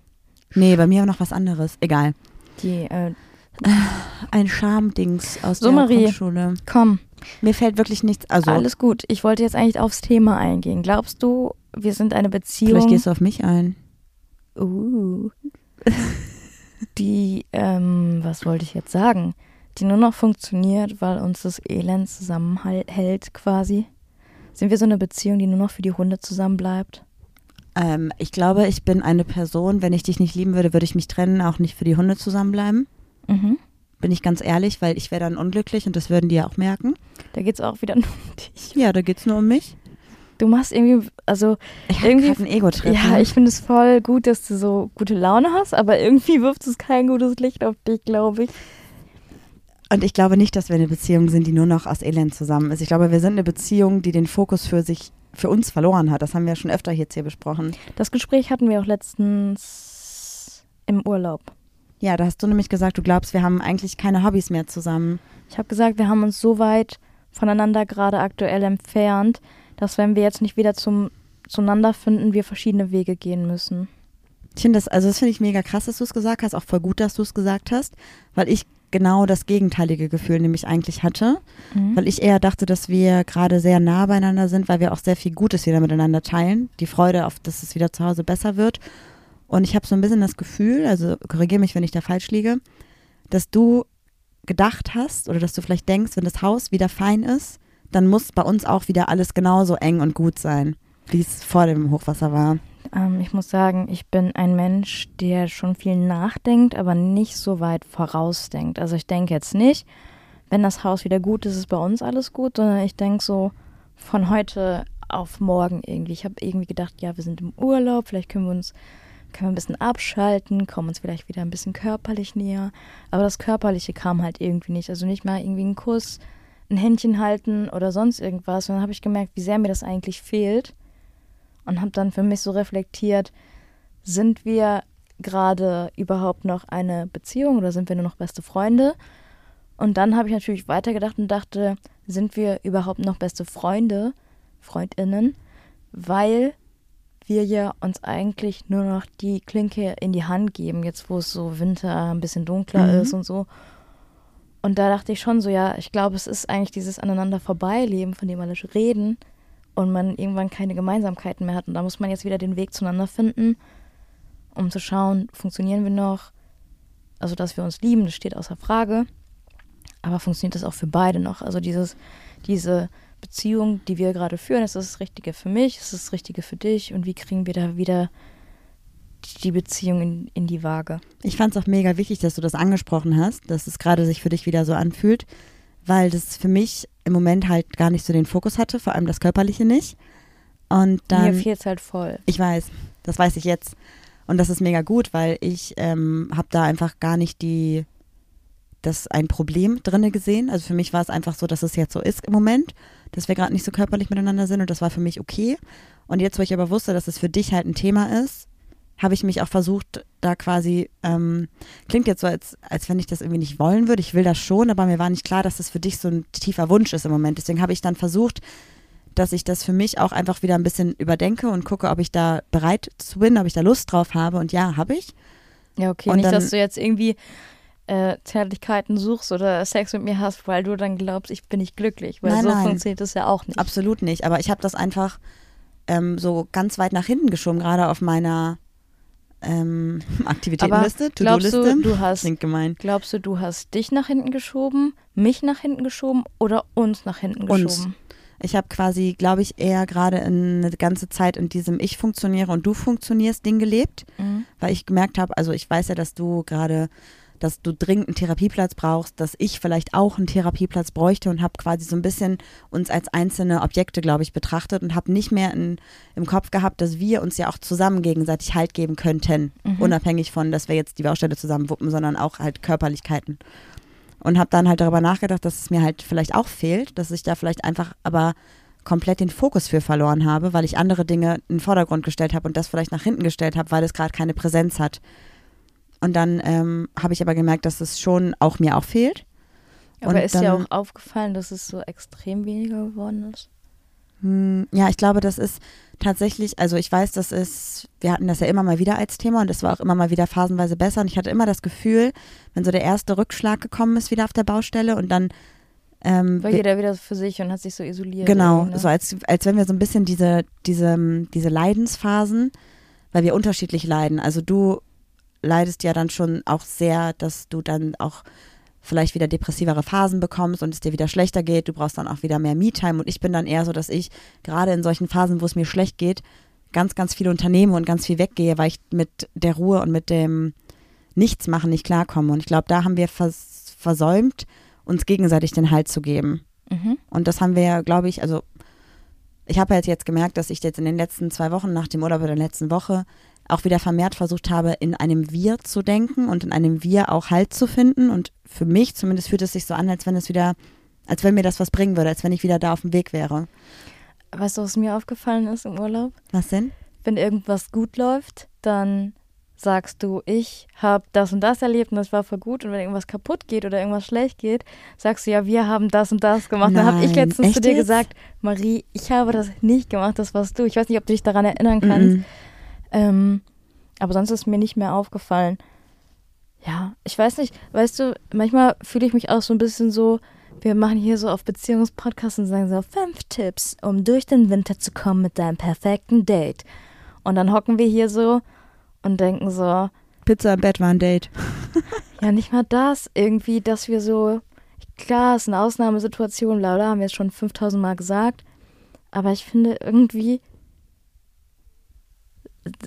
Nee, bei mir noch was anderes. Egal. Die, äh, Ein Schamdings aus So, der Marie. Grundschule. komm, Mir fällt wirklich nichts. Also, alles gut. Ich wollte jetzt eigentlich aufs Thema eingehen. Glaubst du, wir sind eine Beziehung, vielleicht gehst du auf mich ein. uh, die, ähm, was wollte ich jetzt sagen? Die nur noch funktioniert, weil uns das Elend zusammenhält quasi. Sind wir so eine Beziehung, die nur noch für die Hunde zusammenbleibt? Ähm, ich glaube, ich bin eine Person, wenn ich dich nicht lieben würde, würde ich mich trennen, auch nicht für die Hunde zusammenbleiben. Mhm. Bin ich ganz ehrlich, weil ich wäre dann unglücklich und das würden die ja auch merken. Da geht es auch wieder nur um dich. Ja, da geht's nur um mich. Du machst irgendwie, also Ich habe Irgendwie- einen Ego-Trip. Ja, ne? ich finde es voll gut, dass du so gute Laune hast, aber irgendwie wirft es kein gutes Licht auf dich, glaube ich. Und ich glaube nicht, dass wir eine Beziehung sind, die nur noch aus Elend zusammen ist. Ich glaube, wir sind eine Beziehung, die den Fokus für sich, für uns verloren hat. Das haben wir schon öfter jetzt hier besprochen. Das Gespräch hatten wir auch letztens im Urlaub. Ja, da hast du nämlich gesagt, du glaubst, wir haben eigentlich keine Hobbys mehr zusammen. Ich habe gesagt, wir haben uns so weit voneinander gerade aktuell entfernt, dass wenn wir jetzt nicht wieder zum zueinander finden, wir verschiedene Wege gehen müssen. Ich finde das, also das finde ich mega krass, dass du es gesagt hast, auch voll gut, dass du es gesagt hast, weil ich genau das gegenteilige Gefühl nämlich eigentlich hatte, Mhm. weil ich eher dachte, dass wir gerade sehr nah beieinander sind, weil wir auch sehr viel Gutes wieder miteinander teilen, die Freude auf, dass es wieder zu Hause besser wird. Und ich habe so ein bisschen das Gefühl, also korrigiere mich, wenn ich da falsch liege, dass du gedacht hast oder dass du vielleicht denkst, wenn das Haus wieder fein ist, dann muss bei uns auch wieder alles genauso eng und gut sein, wie es vor dem Hochwasser war. Ähm, ich muss sagen, ich bin ein Mensch, der schon viel nachdenkt, aber nicht so weit vorausdenkt. Also ich denke jetzt nicht, wenn das Haus wieder gut ist, ist bei uns alles gut, sondern ich denke so von heute auf morgen irgendwie. Ich habe irgendwie gedacht, ja, wir sind im Urlaub, vielleicht können wir uns können wir ein bisschen abschalten, kommen uns vielleicht wieder ein bisschen körperlich näher. Aber das Körperliche kam halt irgendwie nicht. Also nicht mal irgendwie ein Kuss, ein Händchen halten oder sonst irgendwas. Und dann habe ich gemerkt, wie sehr mir das eigentlich fehlt. Und habe dann für mich so reflektiert, sind wir gerade überhaupt noch eine Beziehung oder sind wir nur noch beste Freunde? Und dann habe ich natürlich weitergedacht und dachte, sind wir überhaupt noch beste Freunde, Freundinnen, weil wir ja uns eigentlich nur noch die Klinke in die Hand geben, jetzt wo es so Winter ein bisschen dunkler mhm. ist und so. Und da dachte ich schon so, ja, ich glaube, es ist eigentlich dieses aneinander vorbeileben, von dem alle reden und man irgendwann keine Gemeinsamkeiten mehr hat. Und da muss man jetzt wieder den Weg zueinander finden, um zu schauen, funktionieren wir noch? Also, dass wir uns lieben, das steht außer Frage. Aber funktioniert das auch für beide noch? Also dieses, diese Beziehung, die wir gerade führen, ist das das Richtige für mich, ist das das Richtige für dich und wie kriegen wir da wieder die Beziehung in, in die Waage? Ich fand es auch mega wichtig, dass du das angesprochen hast, dass es gerade sich für dich wieder so anfühlt, weil das für mich im Moment halt gar nicht so den Fokus hatte, vor allem das Körperliche nicht. Und dann, Mir fehlt es halt voll. Ich weiß, das weiß ich jetzt. Und das ist mega gut, weil ich ähm, habe da einfach gar nicht die das ein Problem drinne gesehen. Also für mich war es einfach so, dass es jetzt so ist im Moment, dass wir gerade nicht so körperlich miteinander sind und das war für mich okay. Und jetzt, wo ich aber wusste, dass es für dich halt ein Thema ist, habe ich mich auch versucht, da quasi, ähm, klingt jetzt so, als, als wenn ich das irgendwie nicht wollen würde. Ich will das schon, aber mir war nicht klar, dass das für dich so ein tiefer Wunsch ist im Moment. Deswegen habe ich dann versucht, dass ich das für mich auch einfach wieder ein bisschen überdenke und gucke, ob ich da bereit zu bin, ob ich da Lust drauf habe. Und ja, habe ich. Ja, okay, Und nicht, dann- dass du jetzt irgendwie äh, Zärtlichkeiten suchst oder Sex mit mir hast, weil du dann glaubst, ich bin nicht glücklich. Weil Nein, so nein. funktioniert das ja auch nicht. Absolut nicht. Aber ich habe das einfach ähm, so ganz weit nach hinten geschoben, gerade auf meiner ähm, Aktivitätenliste, glaubst To-Do-Liste. du, du hast, Klingt gemein. glaubst du, du hast dich nach hinten geschoben, mich nach hinten geschoben oder uns nach hinten Uns. geschoben? Ich habe quasi, glaube ich, eher gerade eine ganze Zeit in diesem Ich funktioniere und du funktionierst Ding gelebt, Mhm. weil ich gemerkt habe, also ich weiß ja, dass du gerade, dass du dringend einen Therapieplatz brauchst, dass ich vielleicht auch einen Therapieplatz bräuchte und habe quasi so ein bisschen uns als einzelne Objekte, glaube ich, betrachtet und habe nicht mehr in, im Kopf gehabt, dass wir uns ja auch zusammen gegenseitig Halt geben könnten, Mhm. unabhängig von, dass wir jetzt die Baustelle zusammen wuppen, sondern auch halt Körperlichkeiten. Und habe dann halt darüber nachgedacht, dass es mir halt vielleicht auch fehlt, dass ich da vielleicht einfach aber komplett den Fokus für verloren habe, weil ich andere Dinge in den Vordergrund gestellt habe und das vielleicht nach hinten gestellt habe, weil es gerade keine Präsenz hat. Und dann ähm, habe ich aber gemerkt, dass es schon auch mir auch fehlt. Aber Und ist dir dann- auch aufgefallen, dass es so extrem weniger geworden ist? Hm, Ja, ich glaube, das ist tatsächlich, also ich weiß, das ist, wir hatten das ja immer mal wieder als Thema und es war auch immer mal wieder phasenweise besser. Und ich hatte immer das Gefühl, wenn so der erste Rückschlag gekommen ist wieder auf der Baustelle und dann ähm, War jeder wieder für sich und hat sich so isoliert. Genau, ne? so als, als wenn wir so ein bisschen diese, diese, diese Leidensphasen, weil wir unterschiedlich leiden. Also du leidest ja dann schon auch sehr, dass du dann auch vielleicht wieder depressivere Phasen bekommst und es dir wieder schlechter geht. Du brauchst dann auch wieder mehr Me-Time und ich bin dann eher so, dass ich gerade in solchen Phasen, wo es mir schlecht geht, ganz, ganz viel unternehme und ganz viel weggehe, weil ich mit der Ruhe und mit dem Nichtsmachen nicht klarkomme. Und ich glaube, da haben wir vers versäumt, uns gegenseitig den Halt zu geben. Mhm. Und das haben wir ja, glaube ich, also ich habe halt jetzt gemerkt, dass ich jetzt in den letzten zwei Wochen nach dem Urlaub oder der letzten Woche auch wieder vermehrt versucht habe, in einem Wir zu denken und in einem Wir auch Halt zu finden. Und für mich zumindest fühlt es sich so an, als wenn es wieder, als wenn mir das was bringen würde, als wenn ich wieder da auf dem Weg wäre. Weißt du, was mir aufgefallen ist im Urlaub? Was denn? Wenn irgendwas gut läuft, dann sagst du, ich habe das und das erlebt und das war voll gut. Und wenn irgendwas kaputt geht oder irgendwas schlecht geht, sagst du, ja, wir haben das und das gemacht. dann habe ich Nein, letztens zu dir jetzt? gesagt, Marie, ich habe das nicht gemacht, das warst du. Ich weiß nicht, ob du dich daran erinnern kannst. Mhm. Ähm, aber sonst ist mir nicht mehr aufgefallen. Ja, ich weiß nicht, weißt du, manchmal fühle ich mich auch so ein bisschen so, wir machen hier so auf Beziehungspodcasts und sagen so fünf Tipps, um durch den Winter zu kommen mit deinem perfekten Date. Und dann hocken wir hier so und denken so, Pizza im Bett war ein Date. ja, nicht mal das, irgendwie, dass wir so, klar, es ist eine Ausnahmesituation, bla bla, haben wir jetzt schon 5000 Mal gesagt, aber ich finde irgendwie,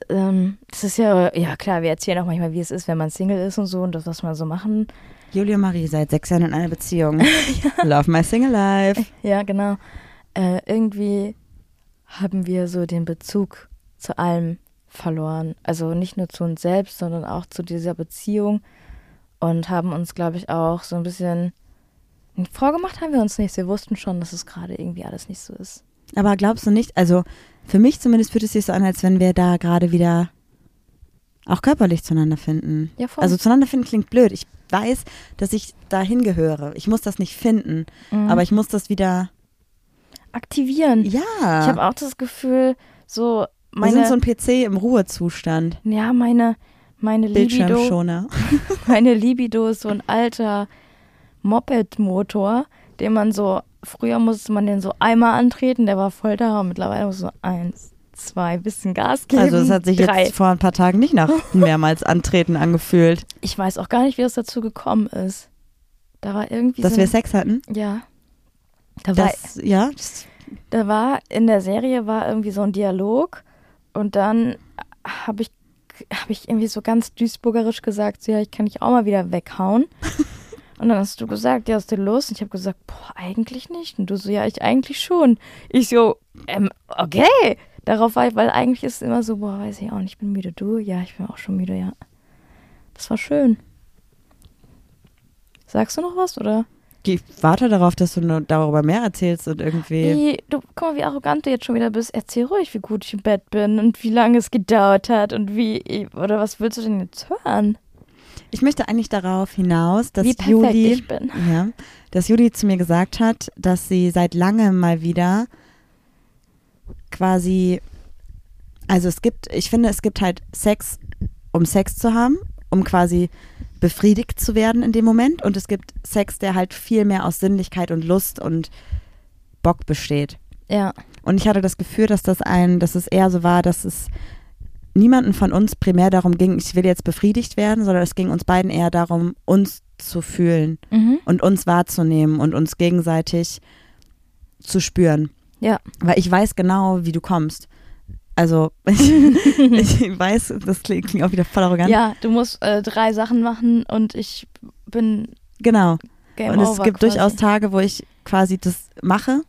ähm, das ist ja, ja klar, wir erzählen auch manchmal, wie es ist, wenn man Single ist und so und das, was wir so machen. Julia Marie seit sechs Jahren in einer Beziehung. Love my single life. Ja, genau. Äh, irgendwie haben wir so den Bezug zu allem verloren. Also nicht nur zu uns selbst, sondern auch zu dieser Beziehung und haben uns, glaube ich, auch so ein bisschen Vorgemacht haben wir uns nichts. Wir wussten schon, dass es gerade irgendwie alles nicht so ist. Aber glaubst du nicht, also für mich zumindest fühlt es sich so an, als wenn wir da gerade wieder auch körperlich zueinander finden. Ja, voll. Also zueinander finden klingt blöd. Ich weiß, dass ich dahin gehöre. Ich muss das nicht finden, Mhm. aber ich muss das wieder. aktivieren. Ja. Ich habe auch das Gefühl, so wir meine, sind so ein PC im Ruhezustand. ja, meine, meine Libido, meine Libido ist so ein alter Moped-Motor, den man so, früher musste man den so einmal antreten, der war voll da und mittlerweile muss so eins, zwei, bisschen Gas geben. Also es hat sich drei. jetzt vor ein paar Tagen nicht nach mehrmals Antreten angefühlt, Ich weiß auch gar nicht, wie es dazu gekommen ist. Da war irgendwie dass so wir ein, Sex hatten. Ja. Da war, Das, ja, das, da war in der Serie war irgendwie so ein Dialog und dann habe ich habe ich irgendwie so ganz duisburgerisch gesagt, so, ja, ich kann dich auch mal wieder weghauen. Und dann hast du gesagt, ja, hast du Lust? Und ich habe gesagt, boah, eigentlich nicht. Und du so, ja, ich eigentlich schon. Ich so, ähm, okay. Darauf war ich, weil eigentlich ist es immer so, boah, weiß ich auch nicht, ich bin müde. Du? Ja, ich bin auch schon müde, ja. Das war schön. Sagst du noch was, oder? ich warte darauf, dass du darüber mehr erzählst und irgendwie. Wie, du, guck mal, wie arrogant du jetzt schon wieder bist. Erzähl ruhig, wie gut ich im Bett bin und wie lange es gedauert hat und wie, oder was willst du denn jetzt hören? Ich möchte eigentlich darauf hinaus, dass wie Juli, ich bin. ja, dass Juli zu mir gesagt hat, dass sie seit langem mal wieder quasi, also es gibt, ich finde, es gibt halt Sex, um Sex zu haben, um quasi befriedigt zu werden in dem Moment und es gibt Sex, der halt viel mehr aus Sinnlichkeit und Lust und Bock besteht. Ja, Und ich hatte das Gefühl, dass das ein, dass es eher so war, dass es niemanden von uns primär darum ging, ich will jetzt befriedigt werden, sondern es ging uns beiden eher darum, uns zu fühlen mhm. und uns wahrzunehmen und uns gegenseitig zu spüren. Ja. Weil ich weiß genau, wie du kommst. Also ich, ich weiß, das klingt, auch wieder voll arrogant. ja, du musst äh, drei Sachen machen und ich bin Genau. Game und es gibt quasi. durchaus Tage, wo ich quasi das mache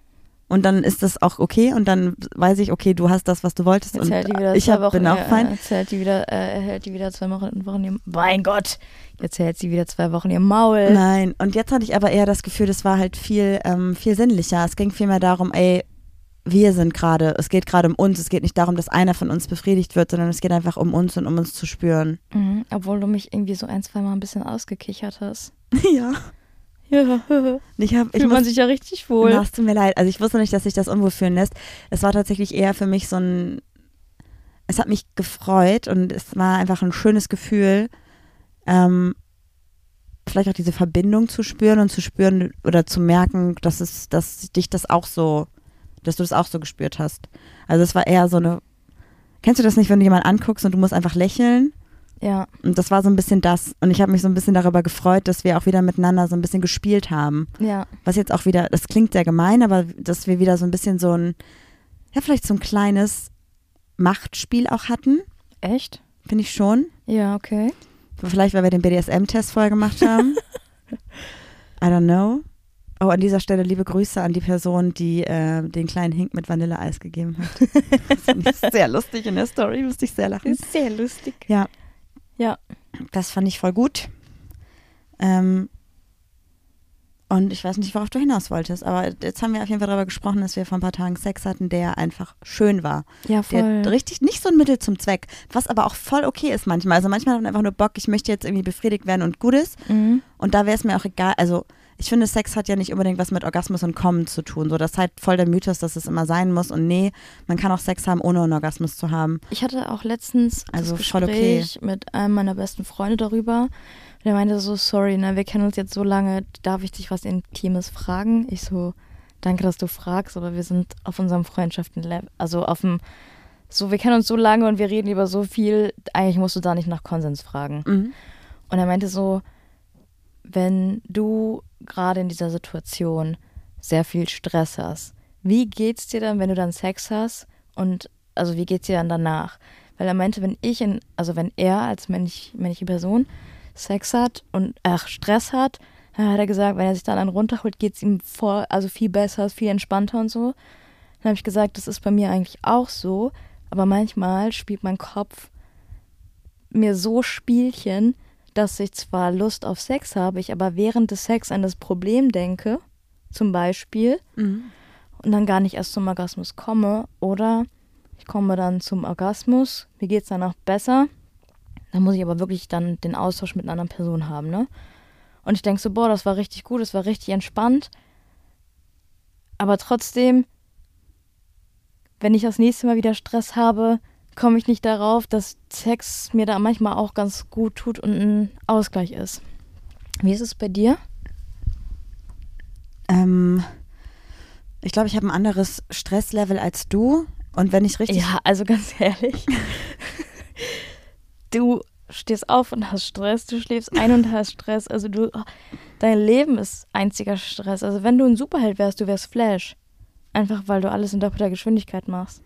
und dann ist das auch okay und dann weiß ich, okay, du hast das, was du wolltest Jetzt und hält die wieder ich zwei hab, Wochen, bin auch äh, fein. Jetzt hält die wieder, äh, hält die wieder zwei Wochen, Wochen ihr, mein Gott, jetzt hält sie wieder zwei Wochen ihr Maul. Nein, und jetzt hatte ich aber eher das Gefühl, das war halt viel, ähm, viel sinnlicher. Es ging vielmehr darum, ey, wir sind gerade, es geht gerade um uns, es geht nicht darum, dass einer von uns befriedigt wird, sondern es geht einfach um uns und um uns zu spüren. Mhm, obwohl du mich irgendwie so ein, zwei Mal ein bisschen ausgekichert hast. Ja. Ja, Ich hab, ich fühlt man muss, sich ja richtig wohl. Na, es tut mir leid. Also ich wusste nicht, dass sich das unwohl fühlen lässt. Es war tatsächlich eher für mich so ein, es hat mich gefreut und es war einfach ein schönes Gefühl, ähm, vielleicht auch diese Verbindung zu spüren und zu spüren oder zu merken, dass es, dass dich das auch so, dass du das auch so gespürt hast. Also es war eher so eine, kennst du das nicht, wenn du jemanden anguckst und du musst einfach lächeln? Ja, Und das war so ein bisschen das. Und ich habe mich so ein bisschen darüber gefreut, dass wir auch wieder miteinander so ein bisschen gespielt haben ja. was jetzt auch wieder, das klingt sehr gemein, aber dass wir wieder so ein bisschen so ein, ja, vielleicht so ein kleines Machtspiel auch hatten, Echt? finde ich schon. Ja, okay. Vielleicht, weil wir den BDSM-Test vorher gemacht haben. I don't know. Oh, an dieser Stelle liebe Grüße an die Person, die äh, den kleinen Hink mit Vanilleeis gegeben hat. Das fand ich sehr lustig in der Story, musste ich sehr lachen. Ist sehr lustig. Ja. Ja. Das fand ich voll gut. Ähm, und ich weiß nicht, worauf du hinaus wolltest, aber jetzt haben wir auf jeden Fall darüber gesprochen, dass wir vor ein paar Tagen Sex hatten, der einfach schön war. Ja, voll. Der richtig nicht so ein Mittel zum Zweck, was aber auch voll okay ist manchmal. Also manchmal hat man einfach nur Bock, ich möchte jetzt irgendwie befriedigt werden und gut ist. Mhm. Und da wäre es mir auch egal. Also ich finde, Sex hat ja nicht unbedingt was mit Orgasmus und Kommen zu tun. So, das ist halt voll der Mythos, dass es immer sein muss. Und nee, man kann auch Sex haben, ohne einen Orgasmus zu haben. Ich hatte auch letztens Also das Gespräch mit einem meiner besten Freunde darüber. Der meinte so, sorry, ne, wir kennen uns jetzt so lange, darf ich dich was Intimes fragen? Ich so, danke, dass du fragst, aber wir sind auf unserem Freundschaften-Level, also auf dem, so, wir kennen uns so lange und wir reden über so viel, eigentlich musst du da nicht nach Konsens fragen. Mhm. Und er meinte so, wenn du gerade in dieser Situation sehr viel Stress hast, wie geht's dir dann, wenn du dann Sex hast und also wie geht's dir dann danach? Weil er meinte, wenn ich in, also wenn er als männlich, männliche Person Sex hat und ach, Stress hat, dann hat er gesagt, wenn er sich dann einen runterholt, geht's ihm vor, also viel besser, viel entspannter und so. Dann habe ich gesagt, das ist bei mir eigentlich auch so, aber manchmal spielt mein Kopf mir so Spielchen, dass ich zwar Lust auf Sex habe, ich aber während des Sex an das Problem denke, zum Beispiel, Mhm. und dann gar nicht erst zum Orgasmus komme. Oder ich komme dann zum Orgasmus, mir geht es danach besser. Dann muss ich aber wirklich dann den Austausch mit einer anderen Person haben, ne? Und ich denke so, boah, das war richtig gut, das war richtig entspannt. Aber trotzdem, wenn ich das nächste Mal wieder Stress habe, komme ich nicht darauf, dass Sex mir da manchmal auch ganz gut tut und ein Ausgleich ist. Wie ist es bei dir? Ähm, ich glaube, ich habe ein anderes Stresslevel als du. Und wenn ich richtig. Ja, also ganz ehrlich. du stehst auf und hast Stress, du schläfst ein und hast Stress. Also du, dein Leben ist einziger Stress. Also wenn du ein Superheld wärst, du wärst Flash. Einfach weil du alles in doppelter Geschwindigkeit machst.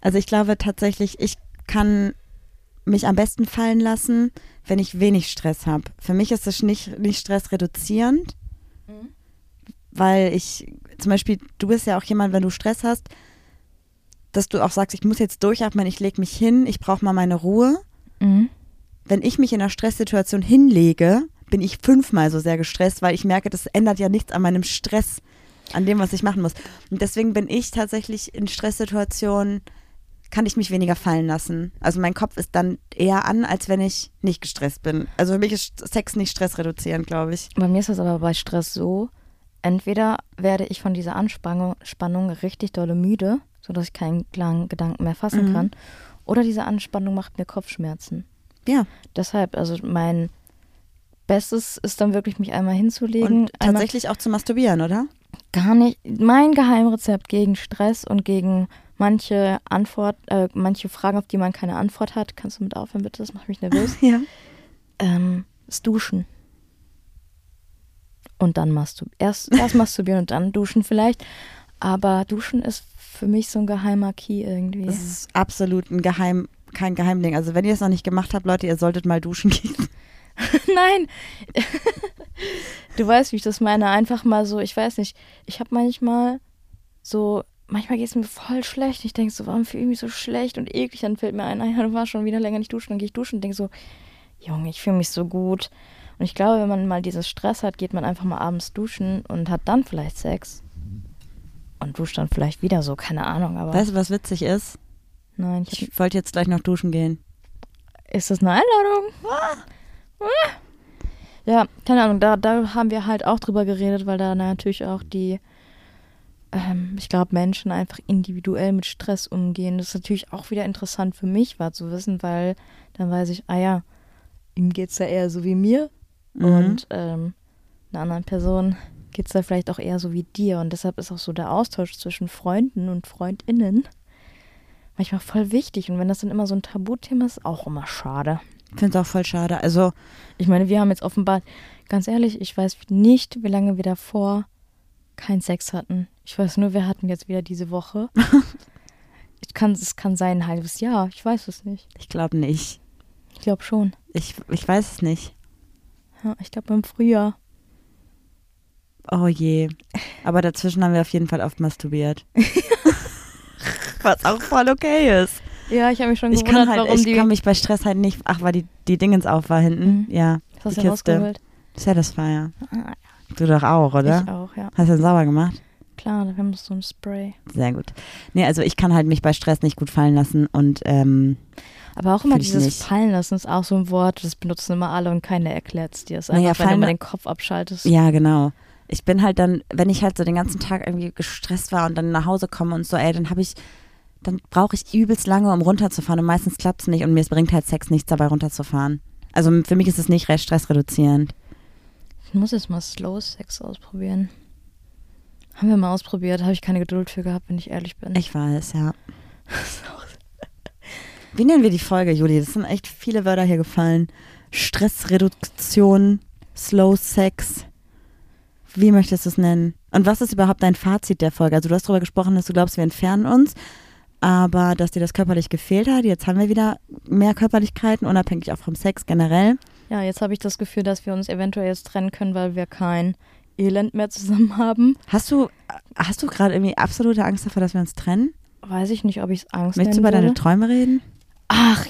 Also ich glaube tatsächlich, ich kann mich am besten fallen lassen, wenn ich wenig Stress habe. Für mich ist es nicht, nicht stressreduzierend, Mhm. weil ich, zum Beispiel, du bist ja auch jemand, wenn du Stress hast, dass du auch sagst, ich muss jetzt durchatmen, ich lege mich hin, ich brauche mal meine Ruhe. Mhm. Wenn ich mich in einer Stresssituation hinlege, bin ich fünfmal so sehr gestresst, weil ich merke, das ändert ja nichts an meinem Stress, an dem, was ich machen muss. Und deswegen bin ich tatsächlich in Stresssituationen, kann ich mich weniger fallen lassen. Also mein Kopf ist dann eher an, als wenn ich nicht gestresst bin. Also für mich ist Sex nicht stressreduzierend, glaube ich. Bei mir ist das aber bei Stress so, entweder werde ich von dieser Anspannung Spannung richtig dolle müde, sodass ich keinen klaren Gedanken mehr fassen Mhm. kann, oder diese Anspannung macht mir Kopfschmerzen. Ja. Deshalb, also mein Bestes ist dann wirklich, mich einmal hinzulegen. Und tatsächlich auch zu masturbieren, oder? gar nicht. Mein Geheimrezept gegen Stress und gegen manche Antwort, äh, manche Fragen, auf die man keine Antwort hat. Kannst du mit aufhören, bitte? Das macht mich nervös. Ja. ähm, ist Duschen. Und dann masturbieren. Erst, erst masturbieren und dann duschen vielleicht. Aber Duschen ist für mich so ein geheimer Key irgendwie. Das ist absolut ein Geheim, kein Geheimding. Also wenn ihr es noch nicht gemacht habt, Leute, ihr solltet mal duschen gehen. Nein. du weißt, wie ich das meine. Einfach mal so, ich weiß nicht. Ich habe manchmal so, manchmal geht es mir voll schlecht. Ich denke so, warum fühle ich mich so schlecht und eklig? Dann fällt mir ein, ah ja, du warst schon wieder länger nicht duschen. Dann gehe ich duschen und denke so, Junge, ich fühle mich so gut. Und ich glaube, wenn man mal dieses Stress hat, geht man einfach mal abends duschen und hat dann vielleicht Sex. Und duscht dann vielleicht wieder so, keine Ahnung. Aber Weißt du, was witzig ist? nein, ich Ich wollte jetzt gleich noch duschen gehen. Ist das eine Einladung? Ah. Ja, keine Ahnung, da, da haben wir halt auch drüber geredet, weil da natürlich auch die, ähm, ich glaube, Menschen einfach individuell mit Stress umgehen. Das ist natürlich auch wieder interessant für mich war zu wissen, weil dann weiß ich, ah ja, ihm geht es ja eher so wie mir Mhm. und ähm, einer anderen Person geht es da vielleicht auch eher so wie dir. Und deshalb ist auch so der Austausch zwischen Freunden und Freundinnen manchmal voll wichtig. Und wenn das dann immer so ein Tabuthema ist, auch immer schade. Ich finde es auch voll schade. Also, Ich meine, wir haben jetzt offenbar, ganz ehrlich, ich weiß nicht, wie lange wir davor keinen Sex hatten. Ich weiß nur, wir hatten jetzt wieder diese Woche. ich kann, es kann sein ein halbes Jahr. Ich weiß es nicht. ich glaube nicht. Ich glaube schon. Ich, ich weiß es nicht. Ja, ich glaube im Frühjahr. Oh je. Aber dazwischen haben wir auf jeden Fall oft masturbiert. Was auch voll okay ist. Ja, ich habe mich schon Ich gewundert, kann halt, warum ich die. kann mich bei Stress halt nicht. Ach, weil die, die Dingens auf war hinten. Mhm. Ja. hast die du rausgeholt? Satisfier. Ah, Du doch auch, oder? Ich auch, ja. Hast du den sauber gemacht? Klar, wir haben so ein Spray. Sehr gut. Nee, also ich kann halt mich bei Stress nicht gut fallen lassen und ähm, Aber auch immer dieses nicht. Fallen lassen ist auch so ein Wort, das benutzen immer alle und keiner erklärt es dir. Es ist Naja, einfach, wenn du mal den Kopf abschaltest. ja, genau. Ich bin halt dann, wenn ich halt so den ganzen Tag irgendwie gestresst war und dann nach Hause komme und so, ey, dann habe ich, dann brauche ich übelst lange, um runterzufahren und meistens klappt es nicht und mir bringt halt Sex nichts dabei runterzufahren. Also für mich ist es nicht recht stressreduzierend. Ich muss jetzt mal Slow Sex ausprobieren. Haben wir mal ausprobiert, habe ich keine Geduld für gehabt, wenn ich ehrlich bin. Ich weiß, ja. Wie nennen wir die Folge, Juli? Das sind echt viele Wörter hier gefallen. Stressreduktion, Slow Sex. Wie möchtest du es nennen? Und was ist überhaupt dein Fazit der Folge? Also du hast darüber gesprochen, dass du glaubst, wir entfernen uns, aber dass dir das körperlich gefehlt hat. Jetzt haben wir wieder mehr Körperlichkeiten, unabhängig auch vom Sex generell. Ja, jetzt habe ich das Gefühl, dass wir uns eventuell jetzt trennen können, weil wir kein Elend mehr zusammen haben. Hast du, hast du gerade irgendwie absolute Angst davor, dass wir uns trennen? Weiß ich nicht, ob ich es Angst Möchtest du über deine würde. Träume reden? Ach,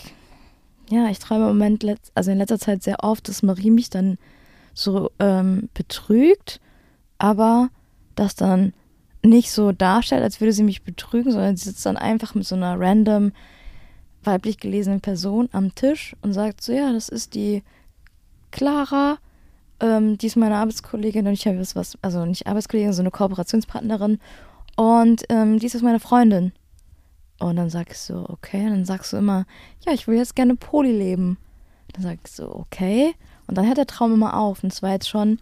Ja, ich träume im Moment, also in letzter Zeit sehr oft, dass Marie mich dann so ähm, betrügt, aber das dann nicht so darstellt, als würde sie mich betrügen, sondern sie sitzt dann einfach mit so einer random weiblich gelesenen Person am Tisch und sagt so, ja, das ist die Clara, ähm, die ist meine Arbeitskollegin und ich habe was, also nicht Arbeitskollegin, sondern eine Kooperationspartnerin und ähm, die ist jetzt meine Freundin. Und dann sag ich so, okay, und dann sagst du immer, ja, ich will jetzt gerne Poli leben. Dann sag ich so, okay. Und dann hört der Traum immer auf. Und es war jetzt schon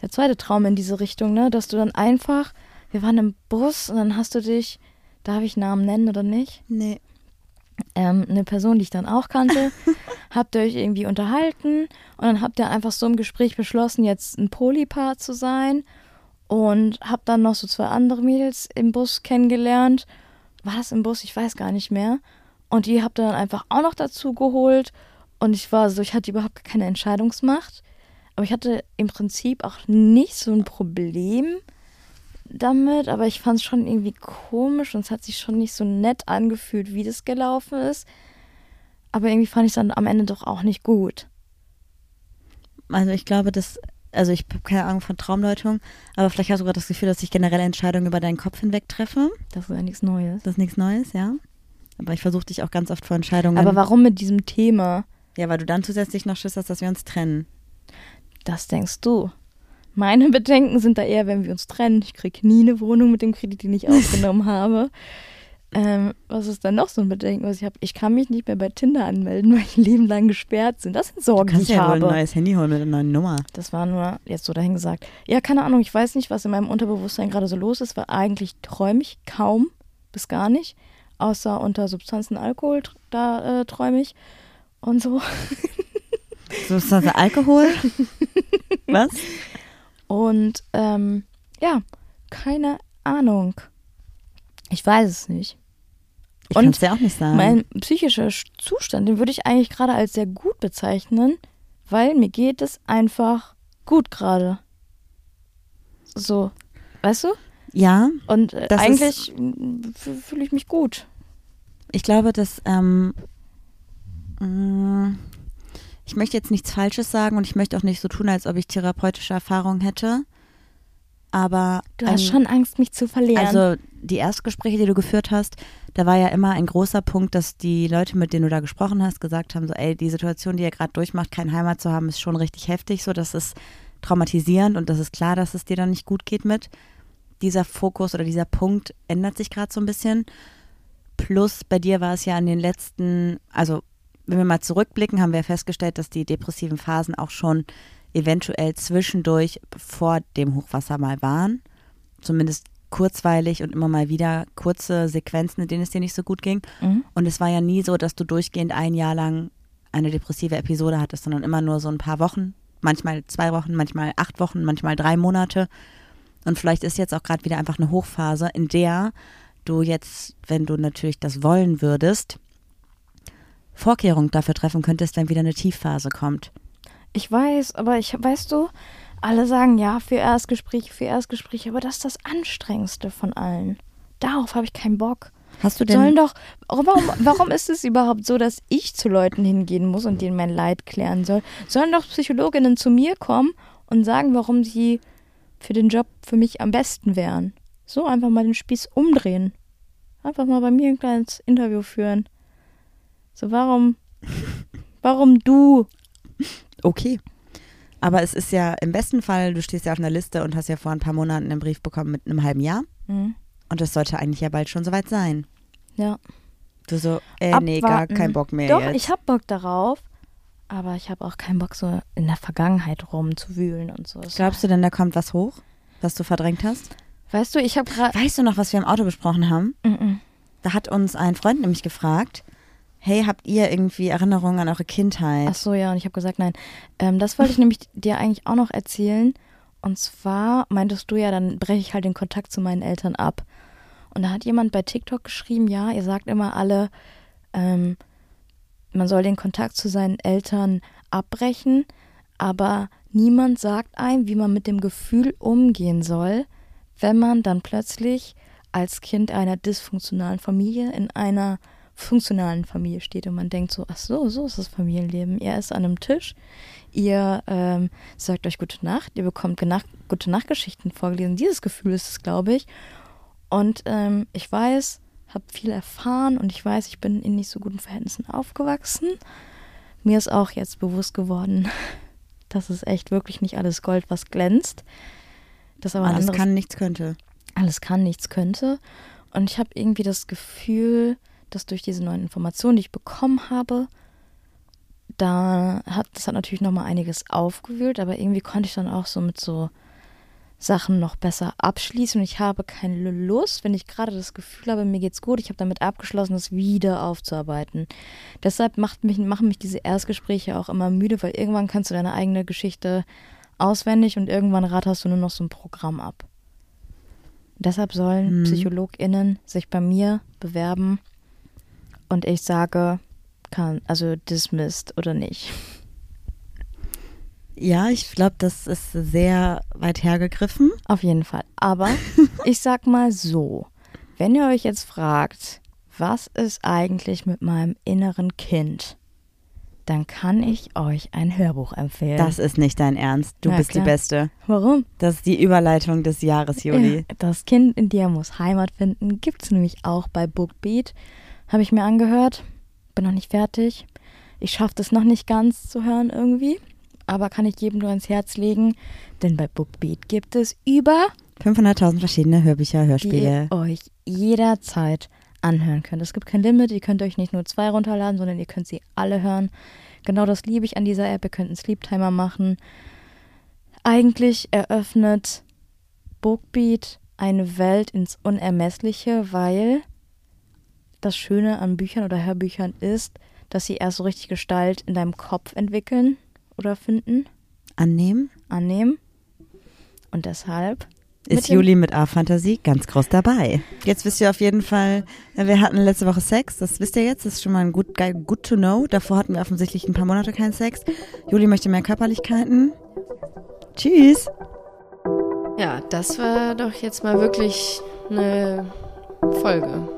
der zweite Traum in diese Richtung, ne? Dass du dann einfach, wir waren im Bus und dann hast du dich, darf ich Namen nennen oder nicht? Nee. Ähm, eine Person, die ich dann auch kannte, habt ihr euch irgendwie unterhalten und dann habt ihr einfach so im Gespräch beschlossen, jetzt ein Polypaar zu sein und habt dann noch so zwei andere Mädels im Bus kennengelernt. War das im Bus? Ich weiß gar nicht mehr. Und die habt ihr dann einfach auch noch dazu geholt und ich war so, ich hatte überhaupt keine Entscheidungsmacht, aber ich hatte im Prinzip auch nicht so ein Problem damit, aber ich fand es schon irgendwie komisch und es hat sich schon nicht so nett angefühlt, wie das gelaufen ist. Aber irgendwie fand ich es dann am Ende doch auch nicht gut. Also ich glaube, dass, also ich habe keine Ahnung von Traumdeutung, aber vielleicht hast du gerade das Gefühl, dass ich generell Entscheidungen über deinen Kopf hinweg treffe. Das ist ja nichts Neues. Das ist nichts Neues, ja. Aber ich versuche dich auch ganz oft vor Entscheidungen. Aber warum mit diesem Thema? ja, weil du dann zusätzlich noch Schiss hast, dass wir uns trennen. Das denkst du. Meine Bedenken sind da eher, wenn wir uns trennen. Ich kriege nie eine Wohnung mit dem Kredit, den ich aufgenommen habe. Ähm, was ist dann noch so ein Bedenken, was ich habe? Ich kann mich nicht mehr bei Tinder anmelden, weil ich ein Leben lang gesperrt sind. Das sind Sorgen, die Kannst ich ja wohl habe. ein neues Handy holen mit einer neuen Nummer. Das war nur jetzt so dahingesagt. Ja, keine Ahnung, ich weiß nicht, was in meinem Unterbewusstsein gerade so los ist, weil eigentlich träume ich kaum bis gar nicht. Außer unter Substanzen Alkohol, da äh, träume ich. Und so. Das Alkohol? Was? Und ähm, ja, keine Ahnung. Ich weiß es nicht. Ich kann es dir auch nicht sagen. Mein psychischer Sch- Zustand, den würde ich eigentlich gerade als sehr gut bezeichnen, weil mir geht es einfach gut gerade. So, weißt du? ja, Und äh, eigentlich mm, fühle ich mich gut. ich glaube, dass ähm, mh, ich möchte jetzt nichts Falsches sagen und ich möchte auch nicht so tun, als ob ich therapeutische Erfahrung hätte. Aber Du hast ein- schon Angst, mich zu verlieren. Also die Erstgespräche, die du geführt hast, da war ja immer ein großer Punkt, dass die Leute, mit denen du da gesprochen hast, gesagt haben, so, ey, die Situation, die ihr gerade durchmacht, keine Heimat zu haben, ist schon richtig heftig, so, das ist traumatisierend und das ist klar, dass es dir dann nicht gut geht mit. Dieser Fokus oder dieser Punkt ändert sich gerade so ein bisschen. Plus bei dir war es ja in den letzten, also wenn wir mal zurückblicken, haben wir festgestellt, dass die depressiven Phasen auch schon eventuell zwischendurch vor dem Hochwasser mal waren. Zumindest kurzweilig und immer mal wieder kurze Sequenzen, in denen es dir nicht so gut ging. Mhm. Und es war ja nie so, dass du durchgehend ein Jahr lang eine depressive Episode hattest, sondern immer nur so ein paar Wochen, manchmal zwei Wochen, manchmal acht Wochen, manchmal drei Monate. Und vielleicht ist jetzt auch gerade wieder einfach eine Hochphase, in der du jetzt, wenn du natürlich das wollen würdest, Vorkehrungen dafür treffen könntest, wenn wieder eine Tiefphase kommt. Ich weiß, aber ich, weißt du, alle sagen ja für Erstgespräche, für Erstgespräche, aber das ist das Anstrengendste von allen. Darauf habe ich keinen Bock. Hast du Sollen denn, doch, warum, warum ist es überhaupt so, dass ich zu Leuten hingehen muss und denen mein Leid klären soll? Sollen doch Psychologinnen zu mir kommen und sagen, warum sie für den Job für mich am besten wären? So einfach mal den Spieß umdrehen. Einfach mal bei mir ein kleines Interview führen. So, warum, warum du? okay. Aber es ist ja im besten Fall, du stehst ja auf einer Liste und hast ja vor ein paar Monaten einen Brief bekommen mit einem halben Jahr. Hm, Und das sollte eigentlich ja bald schon soweit sein. ja. Du so, äh, nee, gar kein Bock mehr Doch, jetzt. ich hab Bock darauf. Aber ich habe auch keinen Bock, so in der Vergangenheit rumzuwühlen und so. Glaubst du denn, da kommt was hoch, was du verdrängt hast? Weißt du, ich habe gerade. Weißt du noch, was wir im Auto besprochen haben? Mhm. Da hat uns ein Freund nämlich gefragt, hey, habt ihr irgendwie Erinnerungen an eure Kindheit? Ach so, ja, und ich habe gesagt, nein. Ähm, das wollte ich nämlich dir eigentlich auch noch erzählen. Und zwar meintest du ja, dann breche ich halt den Kontakt zu meinen Eltern ab. Und da hat jemand bei TikTok geschrieben, ja, ihr sagt immer alle, ähm, man soll den Kontakt zu seinen Eltern abbrechen, aber niemand sagt einem, wie man mit dem Gefühl umgehen soll, wenn man dann plötzlich als Kind einer dysfunktionalen Familie in einer funktionalen Familie steht und man denkt so, ach so, so ist das Familienleben. Ihr ist an einem Tisch, ihr ähm, sagt euch gute Nacht, ihr bekommt gute Nachtgeschichten vorgelesen. Dieses Gefühl ist es, glaube ich. Und ähm, ich weiß, habe viel erfahren und ich weiß, ich bin in nicht so guten Verhältnissen aufgewachsen. Mir ist auch jetzt bewusst geworden, dass es echt wirklich nicht alles Gold, was glänzt. Das aber alles kann, nichts könnte. Alles kann, nichts könnte. Und ich habe irgendwie das Gefühl, dass durch diese neuen Informationen, die ich bekommen habe, da hat das hat natürlich noch mal einiges aufgewühlt, aber irgendwie konnte ich dann auch so mit so Sachen noch besser abschließen und ich habe keine Lust, wenn ich gerade das Gefühl habe, mir geht's gut, ich habe damit abgeschlossen, das wieder aufzuarbeiten. Deshalb macht mich, machen mich diese Erstgespräche auch immer müde, weil irgendwann kannst du deine eigene Geschichte auswendig und irgendwann ratterst du nur noch so ein Programm ab. Deshalb sollen mhm. PsychologInnen sich bei mir bewerben und ich sage, kann, also dismissed oder nicht. Ja, ich glaube, das ist sehr weit hergegriffen. Auf jeden Fall. Aber ich sag mal so, wenn ihr euch jetzt fragt, was ist eigentlich mit meinem inneren Kind? Dann kann ich euch ein Hörbuch empfehlen. Das ist nicht dein Ernst. Du ja, bist klar. die Beste. Warum? Das ist die Überleitung des Jahres, Juli. Das Kind in dir muss Heimat finden. Gibt es nämlich auch bei Bookbeat. Habe ich mir angehört. Bin noch nicht fertig. Ich schaffe das noch nicht ganz zu hören irgendwie aber kann ich jedem nur ans Herz legen, denn bei Bookbeat gibt es über 500.000 verschiedene Hörbücher, Hörspiele. Die ihr euch jederzeit anhören könnt. Es gibt kein Limit, ihr könnt euch nicht nur zwei runterladen, sondern ihr könnt sie alle hören. Genau das liebe ich an dieser App. Ihr könnt einen Sleep Timer machen. Eigentlich eröffnet Bookbeat eine Welt ins Unermessliche, weil das Schöne an Büchern oder Hörbüchern ist, dass sie erst so richtig Gestalt in deinem Kopf entwickeln oder finden. Annehmen. Annehmen. Und deshalb ist Juli mit A-Fantasie ganz groß dabei. Jetzt wisst ihr auf jeden Fall, wir hatten letzte Woche Sex, das wisst ihr jetzt, das ist schon mal ein good, good to know. Davor hatten wir offensichtlich ein paar Monate keinen Sex. Juli möchte mehr Körperlichkeiten. Tschüss. Ja, das war doch jetzt mal wirklich eine Folge